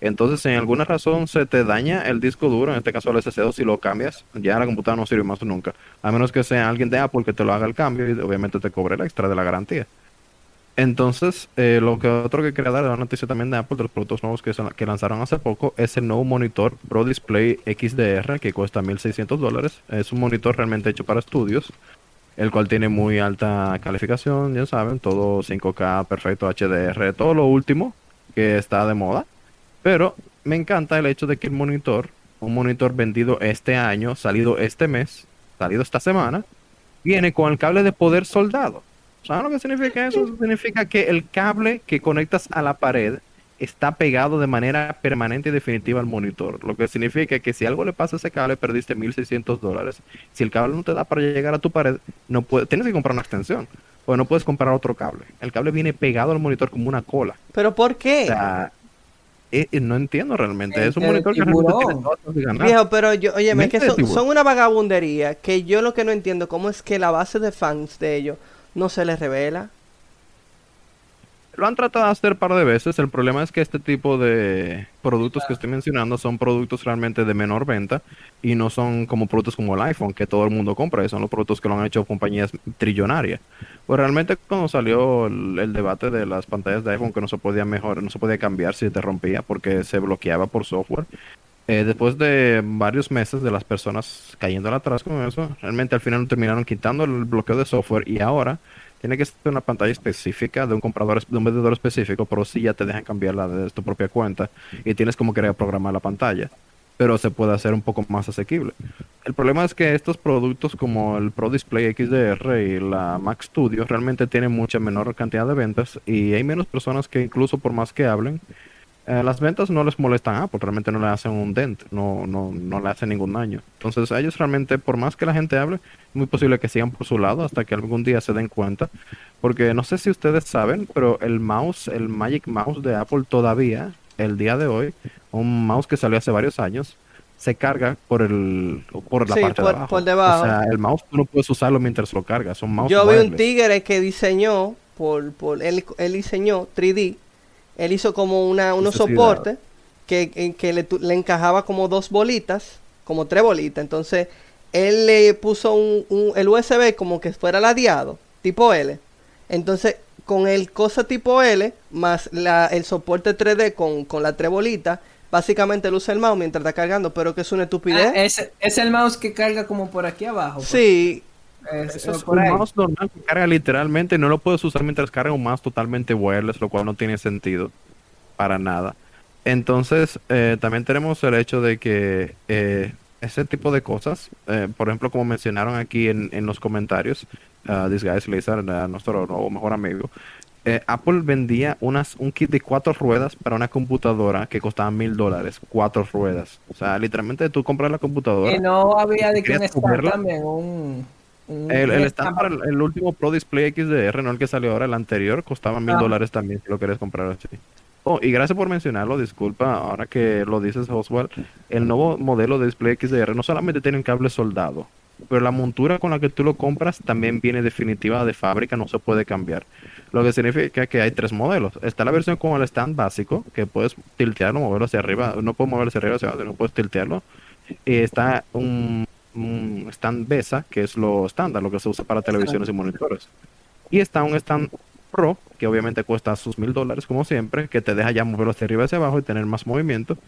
Entonces, si en alguna razón se te daña el disco duro, en este caso el SSD, o si lo cambias, ya la computadora no sirve más nunca. A menos que sea alguien de Apple que te lo haga el cambio y obviamente te cobre el extra de la garantía. Entonces, eh, lo que otro que quería dar la noticia también de Apple, de los productos nuevos que, que lanzaron hace poco, es el nuevo monitor Pro Display XDR que cuesta 1.600 dólares. Es un monitor realmente hecho para estudios, el cual tiene muy alta calificación, ya saben, todo 5K, perfecto, HDR, todo lo último que está de moda. Pero me encanta el hecho de que el monitor, un monitor vendido este año, salido este mes, salido esta semana, viene con el cable de poder soldado. ¿Saben lo que significa eso? Significa que el cable que conectas a la pared está pegado de manera permanente y definitiva al monitor. Lo que significa que si algo le pasa a ese cable, perdiste 1.600 dólares. Si el cable no te da para llegar a tu pared, no puedes, tienes que comprar una extensión. O no puedes comprar otro cable. El cable viene pegado al monitor como una cola. ¿Pero por qué? O sea, eh, eh, no entiendo realmente. Es un El monitor que tiene. Viejo, pero yo, oye, es que son, son una vagabundería que yo lo que no entiendo, cómo es que la base de fans de ellos no se les revela. Lo han tratado de hacer un par de veces. El problema es que este tipo de productos que estoy mencionando son productos realmente de menor venta y no son como productos como el iPhone que todo el mundo compra. y Son los productos que lo han hecho compañías trillonarias. Pues realmente cuando salió el, el debate de las pantallas de iPhone que no se podía mejor, no se podía cambiar si te rompía porque se bloqueaba por software. Eh, después de varios meses de las personas cayendo atrás con eso, realmente al final terminaron quitando el bloqueo de software y ahora tiene que ser una pantalla específica de un comprador, de un vendedor específico, pero sí ya te dejan cambiarla de tu propia cuenta y tienes como que reprogramar la pantalla, pero se puede hacer un poco más asequible. El problema es que estos productos como el Pro Display XDR y la Mac Studio realmente tienen mucha menor cantidad de ventas y hay menos personas que incluso por más que hablen, eh, las ventas no les molestan a Apple, realmente no le hacen un dent, no, no, no le hacen ningún daño. Entonces a ellos realmente, por más que la gente hable, es muy posible que sigan por su lado hasta que algún día se den cuenta. Porque no sé si ustedes saben, pero el mouse, el Magic Mouse de Apple todavía, el día de hoy, un mouse que salió hace varios años, se carga por el por la Sí, parte por- de abajo. por debajo. O sea, el mouse tú no puedes usarlo mientras lo cargas, son mouse Yo vi un wireless. tigre que diseñó, por, por él, él diseñó 3D, él hizo como una, unos soportes que, que- que le, le encajaba como dos bolitas, como tres bolitas. Entonces, él le puso un, un- el USB como que fuera ladeado, tipo L. Entonces, con el cosa tipo L, más la, el soporte 3D con, con las tres bolitas, básicamente él usa el mouse mientras está cargando, pero que es una estupidez. Ah, es, es el mouse que carga como por aquí abajo. pues. sí, Es- Eso es un ahí. mouse normal que carga literalmente, no lo puedes usar mientras carga un mouse totalmente wireless, lo cual no tiene sentido para nada. Entonces, eh, también tenemos el hecho de que eh, ese tipo de cosas, eh, por ejemplo, como mencionaron aquí en, en los comentarios, uh, This Guy Lizard, uh, nuestro nuevo mejor amigo, Apple vendía unas, un kit de cuatro ruedas para una computadora que costaba mil dólares, cuatro ruedas. O sea, literalmente tú compras la computadora. Y no había de que un también, un... El, stand para el, el último Pro Display XDR, no el que salió ahora, el anterior, costaba mil Ah. dólares también si lo quieres comprar así. Oh, y gracias por mencionarlo, disculpa, ahora que lo dices, Oswald, el nuevo modelo de Display XDR no solamente tiene un cable soldado, pero la montura con la que tú lo compras también viene definitiva de fábrica, no se puede cambiar. Lo que significa que hay tres modelos. Está la versión con el stand básico, que puedes tiltearlo, moverlo hacia arriba, no puedes moverlo hacia arriba, hacia abajo, no puedes tiltearlo. Y está un, un stand BESA, que es lo estándar, lo que se usa para televisiones y monitores. Y está un stand Pro, que obviamente cuesta sus mil dólares como siempre, que te deja ya moverlo hacia arriba y hacia abajo y tener más movimiento.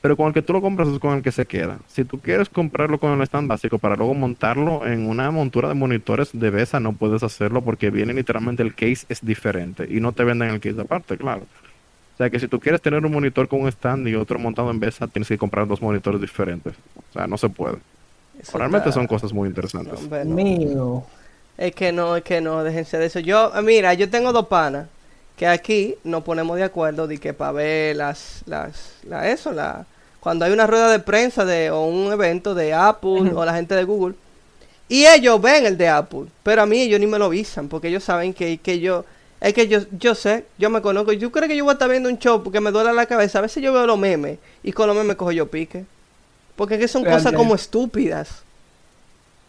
Pero con el que tú lo compras es con el que se queda. Si tú quieres comprarlo con el stand básico para luego montarlo en una montura de monitores de BESA, no puedes hacerlo porque viene literalmente el case es diferente y no te venden el case aparte, claro. O sea que si tú quieres tener un monitor con un stand y otro montado en BESA, tienes que comprar dos monitores diferentes. O sea, no se puede. Eso Realmente está- son cosas muy interesantes. No. Mío. Es que no, es que no, déjense de eso. Yo, ah, mira, yo tengo dos panas que aquí nos ponemos de acuerdo de que para ver las, las, la, eso, la, cuando hay una rueda de prensa de, o un evento de Apple o la gente de Google, y ellos ven el de Apple, pero a mí ellos ni me lo avisan, porque ellos saben que, que yo, es que yo, yo sé, yo me conozco, yo creo que yo voy a estar viendo un show porque me duele la cabeza, a veces yo veo los memes, y con los memes cojo yo pique, porque es que son cosas como estúpidas.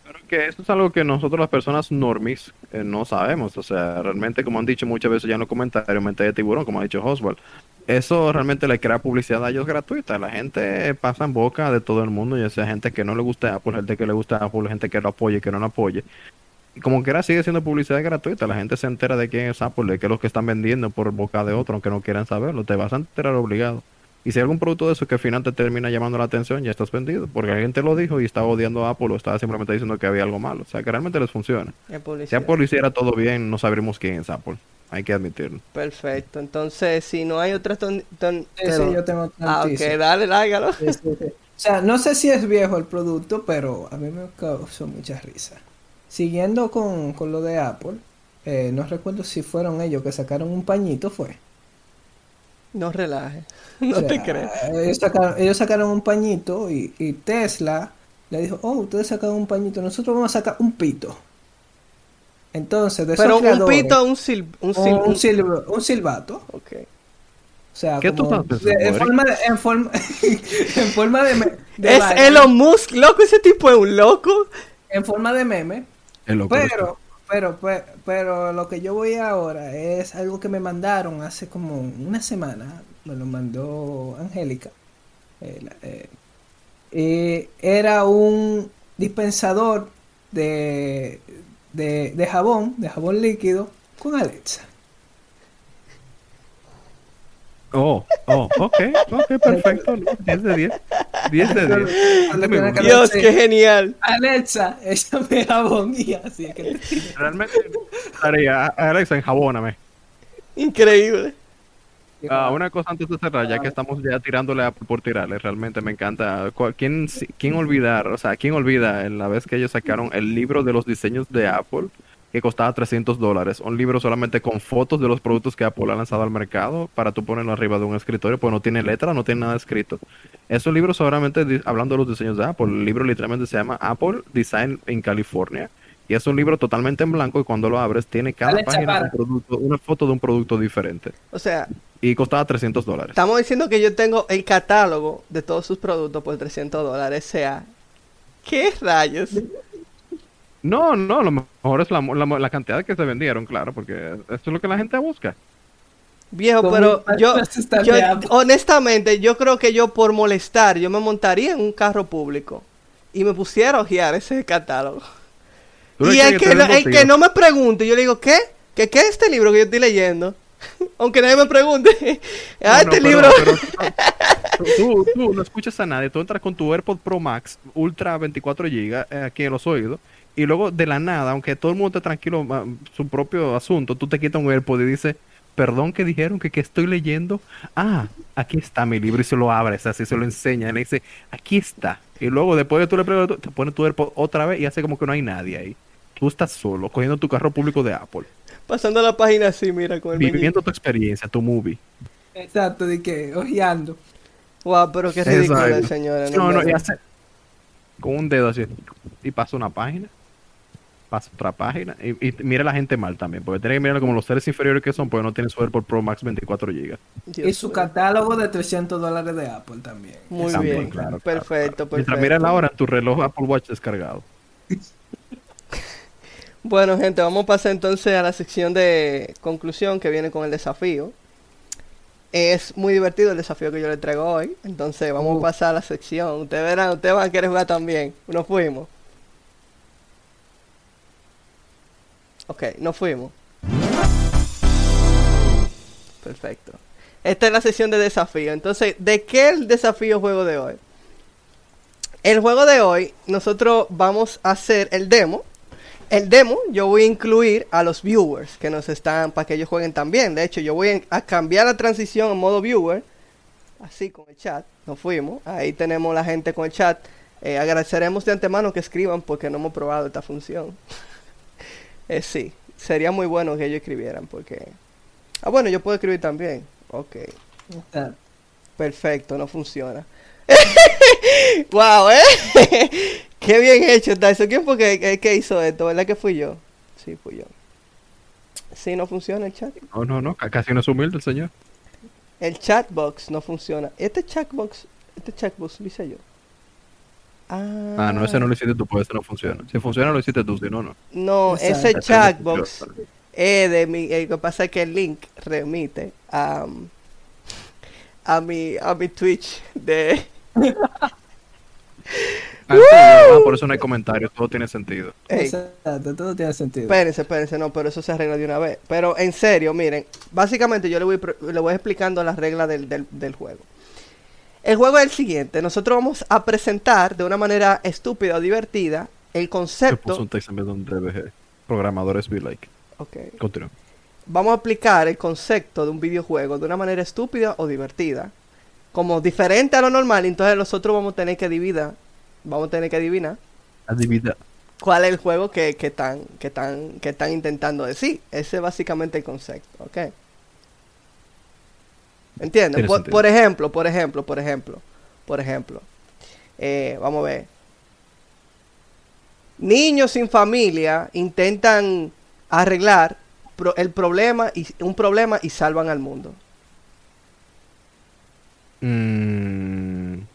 Pero que eso es algo que nosotros las personas normis eh, no sabemos. O sea, realmente, como han dicho muchas veces ya en los comentarios, mente de tiburón, como ha dicho Oswald, eso realmente le crea publicidad a ellos gratuita. La gente pasa en boca de todo el mundo, ya sea gente que no le gusta Apple, gente que le gusta Apple, gente que lo apoye, que no lo apoye. Y como quiera sigue siendo publicidad gratuita. La gente se entera de quién es Apple, de qué es lo que están vendiendo por boca de otro, aunque no quieran saberlo. Te vas a enterar obligado. Y si hay algún producto de eso que al final te termina llamando la atención, ya estás vendido. Porque alguien te lo dijo y estaba odiando a Apple o estaba simplemente diciendo que había algo malo. O sea, que realmente les funciona. Si. Apple hiciera todo bien, no sabríamos quién es Apple. Hay que admitirlo. Perfecto, entonces si no hay otras ton, ton- Sí, sí, yo tengo Ah, ok, dale, lárgalo. Sí, sí, sí. O sea, no sé si es viejo el producto, pero a mí me causó mucha risa. Siguiendo con, con lo de Apple, eh, no recuerdo si fueron ellos que sacaron un pañito, fue. No relajes, no O sea, te crees. Ellos sacaron, ellos sacaron un pañito y, y Tesla le dijo, oh, ustedes sacaron un pañito, nosotros vamos a sacar un pito. Entonces, de esos Pero un creadores, pito, un sil, un sil, un, silb- un silbato, ok. o sea, ¿Qué tú como estás de- en forma de, en forma, en forma de, me- de Es vaina, Elon Musk, loco, ese tipo es un loco. en forma de meme, Es loco. Pero, pero, pero, pero lo que yo voy ahora es algo que me mandaron hace como una semana. Me lo mandó Angélica. Eh, eh, eh, era un dispensador de, de, de jabón, de jabón líquido, con Alexa. Oh, oh, ok, ok, perfecto. no, 10 de 10. 10 de 10. Cuando Me tiene gusta. que Dios, qué genial. Alexa, échame jabón y así que Realmente estaría, Alexa, enjabóname. Increíble. Ah, una cosa antes de cerrar, ya que estamos ya tirándole a Apple por tirarle, realmente me encanta. ¿Quién, quién olvidar, o sea, quién olvida en la vez que ellos sacaron el libro de los diseños de Apple, que costaba 300 dólares? Un libro solamente con fotos de los productos que Apple ha lanzado al mercado para tú ponerlo arriba de un escritorio, pues no tiene letra, no tiene nada escrito. Esos libros solamente hablando de los diseños de Apple. El libro literalmente se llama Apple Design in California. Y es un libro totalmente en blanco y cuando lo abres tiene cada Alexa, página un producto, una foto de un producto diferente. O sea, Y costaba 300 dólares. estamos diciendo que yo tengo el catálogo de todos sus productos por 300 dólares. O sea, ¿qué rayos? No, no, lo mejor es la, la, la cantidad que se vendieron, claro, porque eso es lo que la gente busca. Viejo, pero yo, honestamente, yo creo que yo por molestar, yo me montaría en un carro público y me pusiera a ojear ese catálogo. ¿Tú le Y el que, no, el motivo? que no me pregunte, yo le digo, ¿qué? ¿Qué, qué es este libro que yo estoy leyendo? Aunque nadie me pregunte. ah, No, no, este pero- libro. pero tú, tú no escuchas a nadie, tú entras con tu AirPod Pro Max Ultra 24 GB eh, aquí en los oídos y luego de la nada, aunque todo el mundo esté tranquilo, su propio asunto, tú te quitas un AirPod y dices, perdón que dijeron que, que estoy leyendo. Ah, aquí está mi libro y se lo abres, así se lo enseña y le dice, aquí está. Y luego después de tú le preguntas, te pone tu AirPod otra vez y hace como que no hay nadie ahí. Tú estás solo, cogiendo tu carro público de Apple, Pasando la página así, mira, con el viviendo meñique. tu experiencia, tu movie. Exacto, de que ojeando. Wow, pero qué ridículo, Exacto. señores. No, no, y me- hace con un dedo así. Y pasa una página, pasa otra página. Y, y mira la gente mal también, porque tiene que mirarlo como los seres inferiores que son, porque no tienen su AirPod Pro Max 24 GB. Y su catálogo de 300 dólares de Apple también. Muy También, bien, claro, claro, perfecto, Mientras miras la hora en tu reloj Apple Watch descargado. Bueno, gente, vamos a pasar entonces a la sección de conclusión que viene con el desafío. Es muy divertido el desafío que yo le traigo hoy. Entonces vamos Uh. a pasar a la sección. Ustedes verán, ustedes van a querer jugar también. Nos fuimos. Ok, nos fuimos. perfecto. Esta es la sesión de desafío. Entonces, ¿de qué el desafío juego de hoy? El juego de hoy, nosotros vamos a hacer el demo. El demo yo voy a incluir a los viewers que nos están para que ellos jueguen también. De hecho, yo voy a cambiar la transición en modo viewer. Así con el chat. Nos fuimos. Ahí tenemos la gente con el chat. Eh, agradeceremos de antemano que escriban porque no hemos probado esta función. eh, sí, sería muy bueno que ellos escribieran porque... Ah, bueno, yo puedo escribir también. Ok. Ah, Perfecto, no funciona. wow, ¿eh? Qué bien hecho está eso. ¿Quién fue que, que- que hizo esto? ¿Verdad que fui yo? Sí, fui yo. Sí, no funciona el chat. No, no, no, ca- casi no es humilde el señor. El chatbox no funciona. Este chatbox, este chatbox lo hice yo. Ah, Ah, no, ese no lo hiciste tú, pues ese no funciona. Si funciona, lo hiciste tú, si no, no. No, Exacto. ese chatbox es de mi. eh, Lo que pasa es que el link remite a, a mi a mi Twitch de. Ah, sí, ah, por eso no hay comentarios, todo tiene sentido. Ey, Exacto, todo tiene sentido. Espérense, espérense, no, pero eso se arregla de una vez. Pero en serio, miren, básicamente yo le voy, le voy explicando las reglas del, del, del juego. El juego es el siguiente, nosotros vamos a presentar de una manera estúpida o divertida el Se puso concepto. un texto en DBG. Programadores be like. Ok. Continúa. Vamos a aplicar el concepto de un videojuego de una manera estúpida o divertida. Como diferente a lo normal, entonces nosotros vamos a tener que dividir, vamos a tener que adivinar Adivina. cuál es el juego que, que están, que están, que están intentando decir. Ese es básicamente el concepto, ¿ok? ¿Entienden? Tiene Por, por ejemplo, por ejemplo, por ejemplo, por ejemplo. eh, vamos a ver. Niños sin familia intentan arreglar pro- el problema y un problema y salvan al mundo. Mm.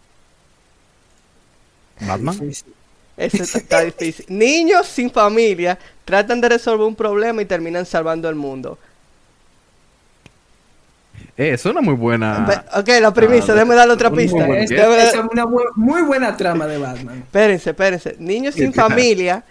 Batman. Eso está, está difícil. Niños sin familia tratan de resolver un problema y terminan salvando el mundo. Eh, es una muy buena. Ok, la premisa, Ah, déjame darle otra muy pista. dar- esa es una bu- muy buena trama de Batman. Espérense, espérense. Niños sin familia.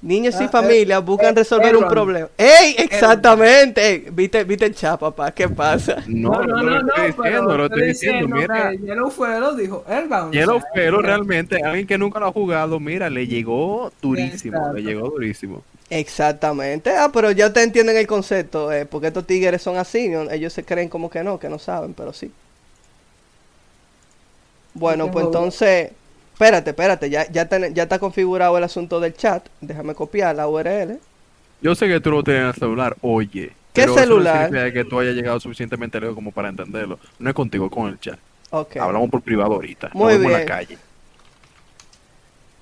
Niños sin Ah, familia eh, buscan eh, resolver un problema. ¡Ey! Exactamente. Ey, ¿Viste, ¿Viste el chat, papá? ¿Qué pasa? No, no, no, lo estoy diciendo, lo estoy diciendo. Mira, Yellow Fuero dijo Airbound. Yellow o sea, pero que- realmente, alguien que nunca lo ha jugado, mira, le llegó durísimo, Exacto. le llegó durísimo. Exactamente. Ah, pero ya ustedes entienden el concepto. eh, porque estos tigres son así. ¿no? Ellos se creen como que no, que no saben, pero sí. Bueno, pues entonces. Espérate, espérate. Ya, ya, ten- ya está configurado el asunto del chat. Déjame copiar la URL. Yo sé que tú lo tienes en el celular, oye. ¿Qué pero eso no celular? que tú hayas llegado suficientemente lejos como para entenderlo. No es contigo, con el chat. Ok. Hablamos por privado ahorita. Muy Nos vemos en bien. la calle.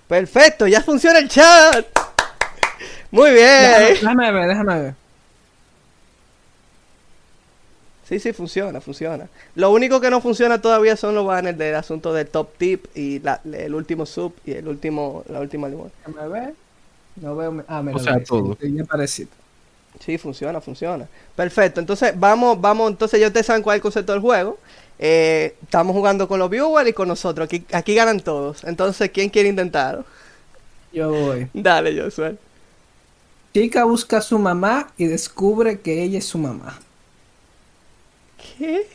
Perfecto, ya funciona el chat. Muy bien. déjame ver, déjame ver. Sí, sí, funciona, funciona. Lo único que no funciona todavía son los banners del asunto del top tip y la- el último sub y el último, la última limón. Déjame ver. No veo. Ah, mira, O sea, sí, todo. sí, ya parecido. Sí, funciona, funciona. Perfecto, entonces vamos, vamos, entonces ya ustedes saben cuál es el concepto del juego. Eh, estamos jugando con los viewers y con nosotros. Aquí, aquí ganan todos. Entonces, ¿quién quiere intentarlo? Yo voy. Dale, Josué. Chica busca a su mamá y descubre que ella es su mamá. ¿Qué?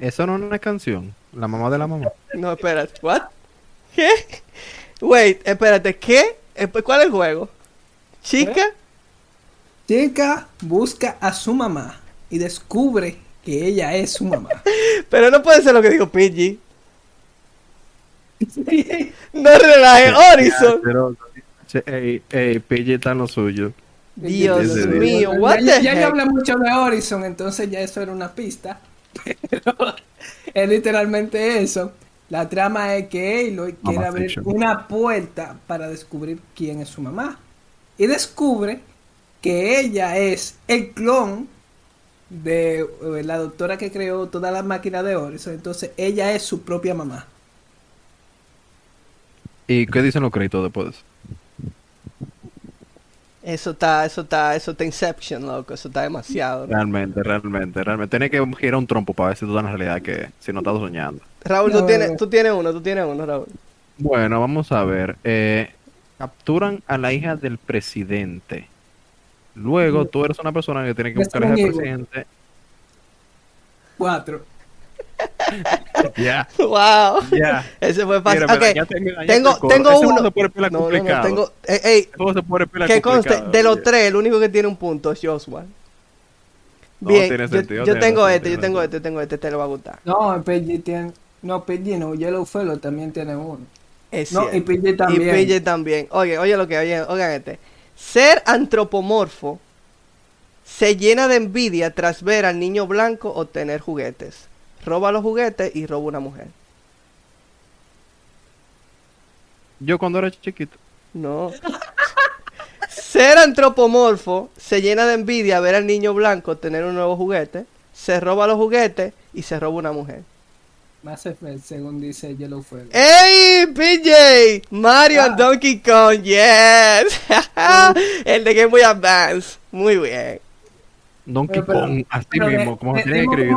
Eso no es una canción. La mamá de la mamá. No, espérate. ¿What? ¿Qué? Wait, espérate, ¿qué? ¿Cuál es el juego? ¿Chica? Chica busca a su mamá y descubre que ella es su mamá. Pero no puede ser lo que dijo PG. No relaje, Horizon. Ey, ey, está lo suyo. Dios Ese mío, Ya- what ya, the ya yo hablé mucho de Horizon, entonces ya eso era una pista. Pero es literalmente eso. La trama es que Aloy quiere Mamá abrir Fiction. una puerta para descubrir quién es su mamá. Y descubre que ella es el clon de eh, la doctora que creó toda la máquina de Horizon. Entonces ella es su propia mamá. ¿Y qué dicen los créditos después de eso? Está, eso está, eso está Inception, loco. Eso está demasiado. ¿no? Realmente, realmente, realmente. Tienes que girar un trompo para ver si tú estás en la realidad que si no estás soñando. Raúl, No, tú tienes, tú tienes uno, tú tienes uno, Raúl. Bueno, vamos a ver. Eh, capturan a la hija del presidente. Luego, tú eres una persona que tiene que buscar a la hija del Resident presidente cuatro. Ya, Wow. ya. Ese fue fácil. Mira, me Ok, dañaste- me dañaste tengo, tengo Ese uno. se No, no, no, tengo. Ey, ey, ¿Cómo se pila que conste, de los tres, el único que tiene un punto es Joshua. No, Bien, tiene yo, sentido, yo tiene tengo este, yo tengo este, yo tengo este, te lo va a gustar. No, PG tiene. No, PG no, Yellowfellow también tiene uno. Es No, y. PG también. Y PJ también. Oye, oye lo que oye, oigan este. Ser antropomorfo se llena de envidia tras ver al niño blanco obtener juguetes. Roba los juguetes y roba una mujer. Yo cuando era chiquito. No. Ser antropomorfo se llena de envidia ver al niño blanco obtener un nuevo juguete. Se roba los juguetes y se roba una mujer. Mass Effect, según dice Yellowfellow. ¡Ey, PJ! Mario Ah. and Donkey Kong, yes. El de Game Boy Advance. Muy bien. Donkey Pero- pero- Kong, así Pero mismo, de- como se tiene que escribir.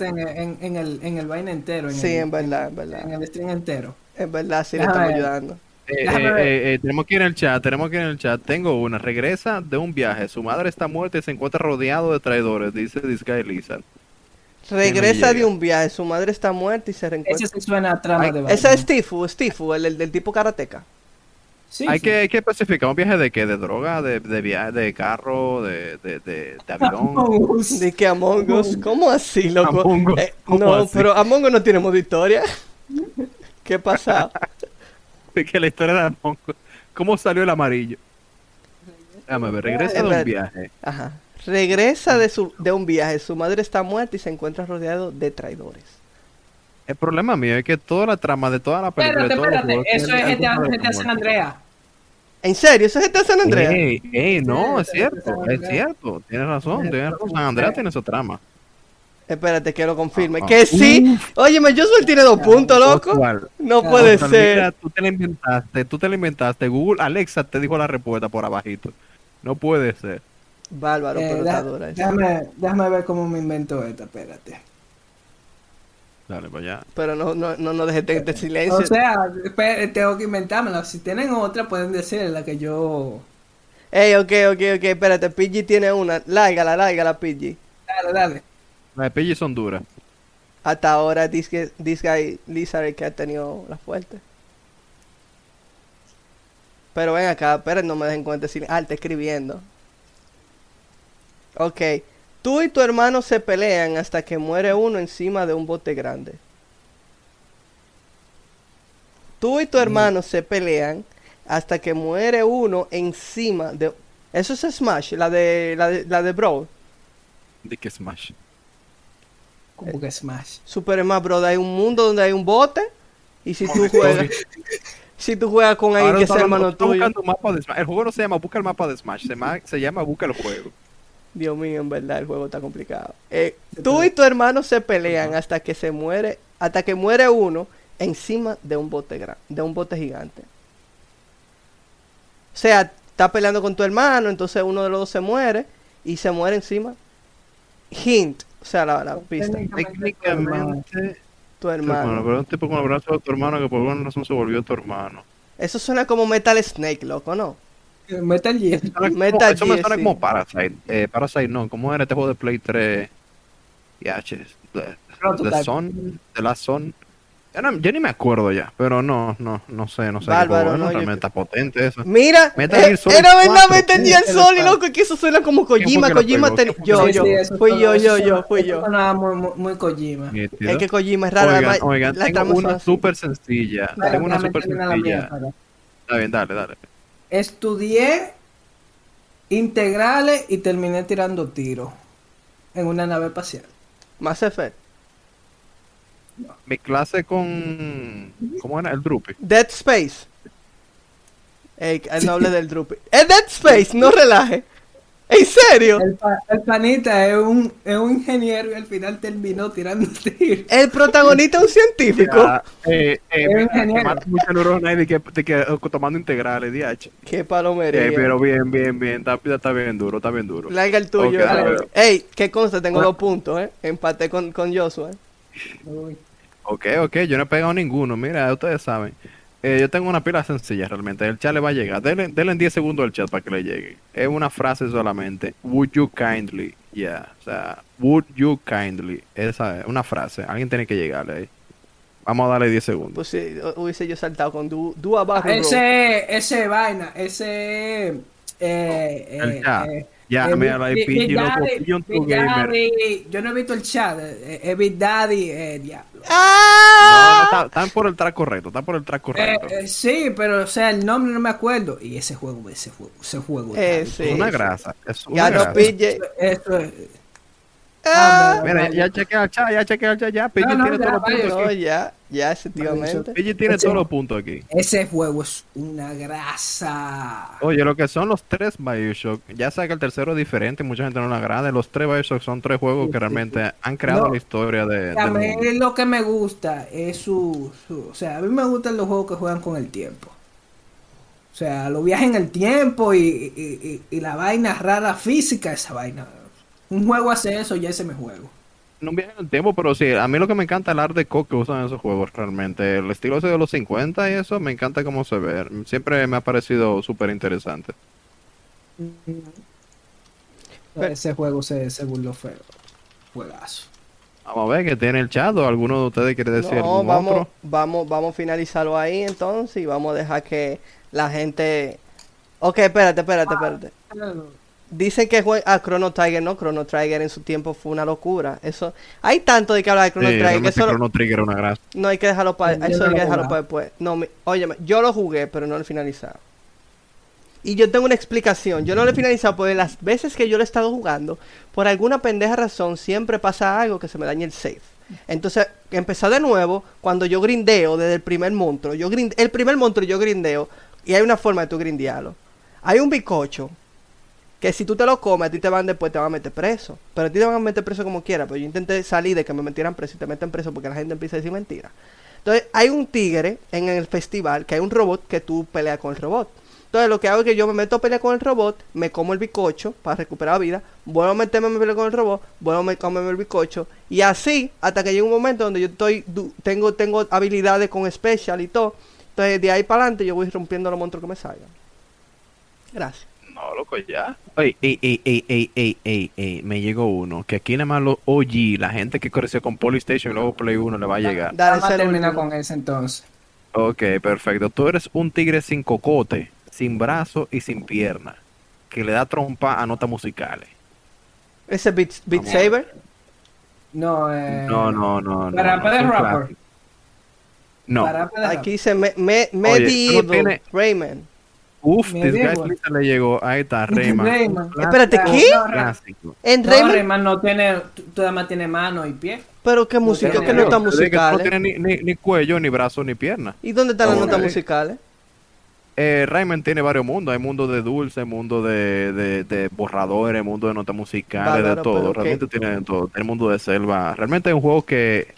en, en, en el, en el vaina entero. En Sí, el, en verdad, en En verdad. el stream entero. En verdad, sí le estamos ayudando. Eh, eh, eh, eh, tenemos que ir en el chat, tenemos que ir en el chat. Tengo una. Regresa de un viaje. Su madre está muerta y se encuentra rodeado de traidores, dice Disguy Lizard. Regresa de un viaje, su madre está muerta y se Ese reencuentra. sí suena a trama Ay, de Ese es. Stifu, Stifu, el, el del tipo karateca. Sí, hay, sí. que, hay que especificar un viaje de qué? ¿De droga? ¿De, de viaje? ¿De carro? ¿De, de, de, de avión? De que Among Us, ¿cómo así, loco? Among Us, Eh, ¿cómo no, así? pero Among Us no tiene modo historia. ¿Qué pasa? De que la historia de Among Us. ¿Cómo salió el amarillo? Déjame ver, regresa de un viaje. Ajá. Regresa de, su, de un viaje, su madre está muerta y se encuentra rodeado de traidores. El problema mío es que toda la trama de toda la película. Espérate, espérate. Eso es GTA, GTA San. Andreas. ¿En serio? ¿Eso es GTA San Andreas? Ey, ey, no, Sí, es cierto, es cierto, tienes razón, Sí, tienes razón, San Andreas tiene su trama. Espérate que lo confirme. Ah, que ah. sí. Óyeme, Josué tiene dos puntos, loco. Oswald, No puede Oswald, ser. mira, tú te la inventaste, tú te la inventaste, Google, Alexa te dijo la respuesta por abajito. No puede ser. Bárbaro, Eh, pero deja- está dura esa. déjame, déjame ver cómo me invento esta, espérate. Dale, pues ya. Pero no, no, no, no dejes de, de silencio. O sea, tengo que inventármela. Si tienen otra, pueden decir la que yo. Ey, ok, ok, ok, espérate. PG tiene una. Lárgala, lárgala, PG. Dale, dale. Las de Pidgey son duras. Hasta ahora, this, this guy Lizard que ha tenido la fuerte. Pero ven acá, espera, no me dejen cuenta. Si... Ah, está escribiendo. Ok. Tú y tu hermano se pelean hasta que muere uno encima de un bote grande. Tú y tu hermano se pelean hasta que muere uno encima de... Eso es Smash, la de la de, la de Brawl. De que Smash. Como que Smash. Super Smash Bros. Hay un mundo donde hay un bote. Y si tú juegas, si tú juegas con alguien Ahora que sea hablando- hermano está tuyo. buscando mapa de Smash. El juego no se llama Busca el mapa de Smash, se, ma- se llama Busca el juego. Dios mío, en verdad el juego está complicado. Eh, tú y tu hermano se pelean hasta que se muere, hasta que muere uno encima de un bote gran, de un bote gigante. O sea, está peleando con tu hermano, entonces uno de los dos se muere y se muere encima. Hint, o sea, la, la pista. Técnicamente, Tu hermano, hermano. pero un tipo con el brazo de tu hermano que por alguna razón se volvió tu hermano. Eso suena como Metal Snake, loco, ¿no? Metal Gear. Suena como- Metal eso me suena sí. como Parasite. Eh, Parasite no, ¿cómo era este juego de Play 3? Y H. The. The Sun, The Last. Ya, no- ya ni me acuerdo ya, pero no, no, no sé, no sé. Bárbaro, juego, no, yo- Realmente está potente eso. Mira, Metal eh, Gear Solid era verdad, 4, Metal Gear sí, Solid, sí, loco, que eso suena como ¿Quién Kojima, Kojima yo, yo, Sí, eso fui yo, eso yo, yo, fui eso yo. sonaba muy, muy, muy Kojima. Nítido. Es que Kojima es raro, Oigan, además, oigan, la tengo son una súper sencilla. Tengo una súper sencilla. Está bien, dale, dale. Estudié integrales y terminé tirando tiros en una nave espacial. Mass Effect. Mi clase con. ¿Cómo era? El Drupi. Dead Space. Ey, el noble del Drupi. Es Dead Space, no relaje. ¿En serio? El, pa- el panita es un, es un ingeniero y al final terminó tirando tiros. El protagonista es un científico. Ah, eh, eh, Es ingeniero. que mucha neurona de que, de que tomando integrales, DH. Qué palomería. Eh, pero bien, bien, bien. Está, está bien duro, está bien duro. Larga el tuyo. Ey, qué consta, tengo Bueno. dos puntos, ¿eh? Empaté con, con Joshua. Uy. Ok, ok, yo no he pegado ninguno. Mira, ustedes saben. Eh, yo tengo una pila sencilla realmente. El chat le va a llegar. Denle, denle en 10 segundos el chat para que le llegue. Es una frase solamente. Would you kindly? Yeah, o sea, would you kindly, esa es una frase, alguien tiene que llegarle ahí. Vamos a darle 10 segundos. Pues sí, hubiese yo saltado con Du, du abajo. Ese, ese vaina, ese. Eh, El eh, chat. Ya, eh, mira, la Big- IP, Big Daddy, Big Gamer. Daddy, Yo no he visto el chat. eh, eh, Big Daddy, eh, diablo. No, no, ¡Ah! está- están por el track correcto, están por el track Eh, correcto. eh, sí, pero o sea, el nombre no me acuerdo. Y ese juego, ese juego, ese juego. Eh, sí. es una grasa, es una Ganó grasa. PJ. Eso es. Ah. Mira, ya chequea el chat, ya chequea el chat, ya. No, no, tiene ya, todos los vaya, puntos No, aquí. ya, ya, efectivamente. PG tiene todos los puntos aquí. Ese juego es una grasa. Oye, lo que son los tres Bioshock, ya sé que el tercero es diferente, mucha gente no lo agrada. Los tres Bioshock son tres juegos Sí, que sí, realmente han creado la historia de, A mí lo que me gusta es su, su- O sea, a mí me gustan los juegos que juegan con el tiempo. O sea, los viajes en el tiempo y, y- y- y la vaina rara física, esa vaina. Un juego hace eso, ya ese me juego. No viaje en el tiempo, pero sí, a mí lo que me encanta es el art deco que usan esos juegos realmente. El estilo ese de los 50 y eso, me encanta cómo se ve. Siempre me ha parecido súper interesante. Pero- ese juego se, se burló feo. Juegazo. Vamos a ver qué tiene el chat o alguno de ustedes quiere decir No, algún vamos, otro. vamos, vamos a finalizarlo ahí entonces y vamos a dejar que la gente... Ok, espérate, espérate, espérate. Dicen que jue- ah, Chrono Trigger, no, Chrono Trigger en su tiempo fue una locura. Eso, hay tanto de que hablar de Chrono Sí, Trigger eso Chrono Trigger una grasa. no hay que dejarlo para eso no hay que dejarlo para después. No, mi- óyeme, yo lo jugué, pero no lo he finalizado. Y yo tengo una explicación. Yo no lo he finalizado porque las veces que yo lo he estado jugando, por alguna pendeja razón, siempre pasa algo que se me daña el save. Entonces, empezar de nuevo cuando yo grindeo desde el primer monstruo. Yo grind- el primer monstruo yo grindeo y hay una forma de tú grindearlo. Hay un bicocho que si tú te lo comes, a ti te van después, te van a meter preso. Pero a ti te van a meter preso como quiera. Pero yo intenté salir de que me metieran preso y te meten preso porque la gente empieza a decir mentiras. Entonces, hay un tigre en el festival que hay un robot que tú peleas con el robot. Entonces, lo que hago es que yo me meto a pelear con el robot, me como el bicocho para recuperar vida, vuelvo a meterme a pelear con el robot, vuelvo a comerme el bicocho, y así hasta que llega un momento donde yo estoy tengo tengo habilidades con special y todo. Entonces, de ahí para adelante yo voy rompiendo los monstruos que me salgan. Gracias. No, loco, ya. Ey, ey, ey, ey, ey, ey, ey, ey, me llegó uno. Que aquí nada más los OG, la gente que creció con Polystation y luego Play 1 le va a llegar. Dale, Vamos a ese terminar último. con ese entonces. Ok, perfecto. Tú eres un tigre sin cocote, sin brazo y sin pierna. Que le da trompa a notas musicales. Ese Beat, Beat Saber. No, eh. No, no, no. no, Para- no, rapper. clásico. No. Aquí dice me, me, Oye, Medieval Rayman. Uf, Me this guy le llegó. Ahí está, Rayman. Espérate, ¿qué? Clásico. En No, Rayman, no tiene. Tú además tiene mano y pie. pero qué música, tiene- que No musicales. tiene ni, ni, ni cuello, ni brazo, ni pierna. ¿Y dónde están las notas musicales? Eh, Rayman tiene varios mundos. Hay mundo de dulce, mundo de, de, de borradores, mundo de notas musicales, de todo. Realmente qué- tiene de todo. El mundo de selva. Realmente es un juego que.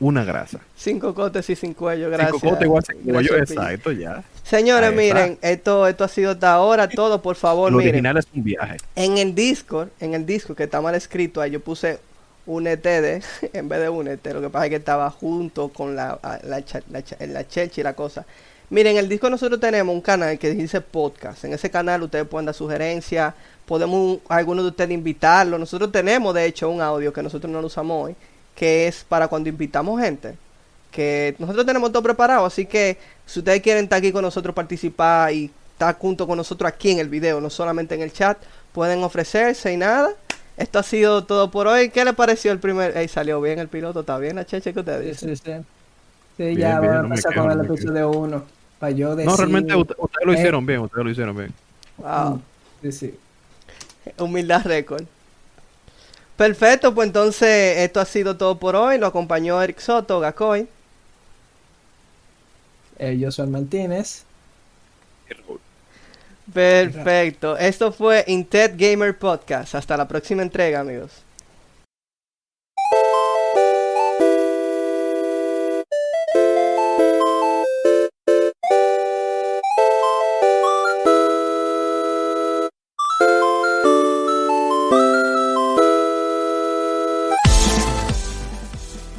Una grasa. Cinco cotes y sin cuello, gracias. Cinco cotes igual sin cuello. Exacto, ya. Señores, miren, esto, esto ha sido hasta ahora todo. Por favor, Lo miren. original es un viaje. En el Discord, en el Discord que está mal escrito, ahí yo puse un ETD en vez de un ET. Lo que pasa es que estaba junto con la, la, la, la chelcha y la cosa. Miren, en el Discord nosotros tenemos un canal que dice podcast. En ese canal ustedes pueden dar sugerencias. Podemos algunos de ustedes invitarlo. Nosotros tenemos, de hecho, un audio que nosotros no lo usamos hoy, que es para cuando invitamos gente. Que nosotros tenemos todo preparado. Así que si ustedes quieren estar aquí con nosotros, participar y estar junto con nosotros aquí en el video, no solamente en el chat, pueden ofrecerse y nada. Esto ha sido todo por hoy. ¿Qué le pareció el primer? Ey, salió bien el piloto, está bien la cheche que ustedes Sí, dicen. sí, sí. Sí, Bien, ya bien, voy a no empezar quejo, con no el episodio 1. Para yo decir. No, realmente ustedes lo eh, hicieron bien. Ustedes lo hicieron bien. Wow. Sí, sí. Humildad récord. Perfecto, pues entonces esto ha sido todo por hoy. Lo acompañó Eric Soto, Gacoy. Eh, yo soy Martínez. Perfecto. Esto fue Intet Gamer Podcast. Hasta la próxima entrega, amigos.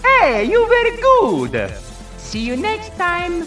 Hey, you very good. See you next time.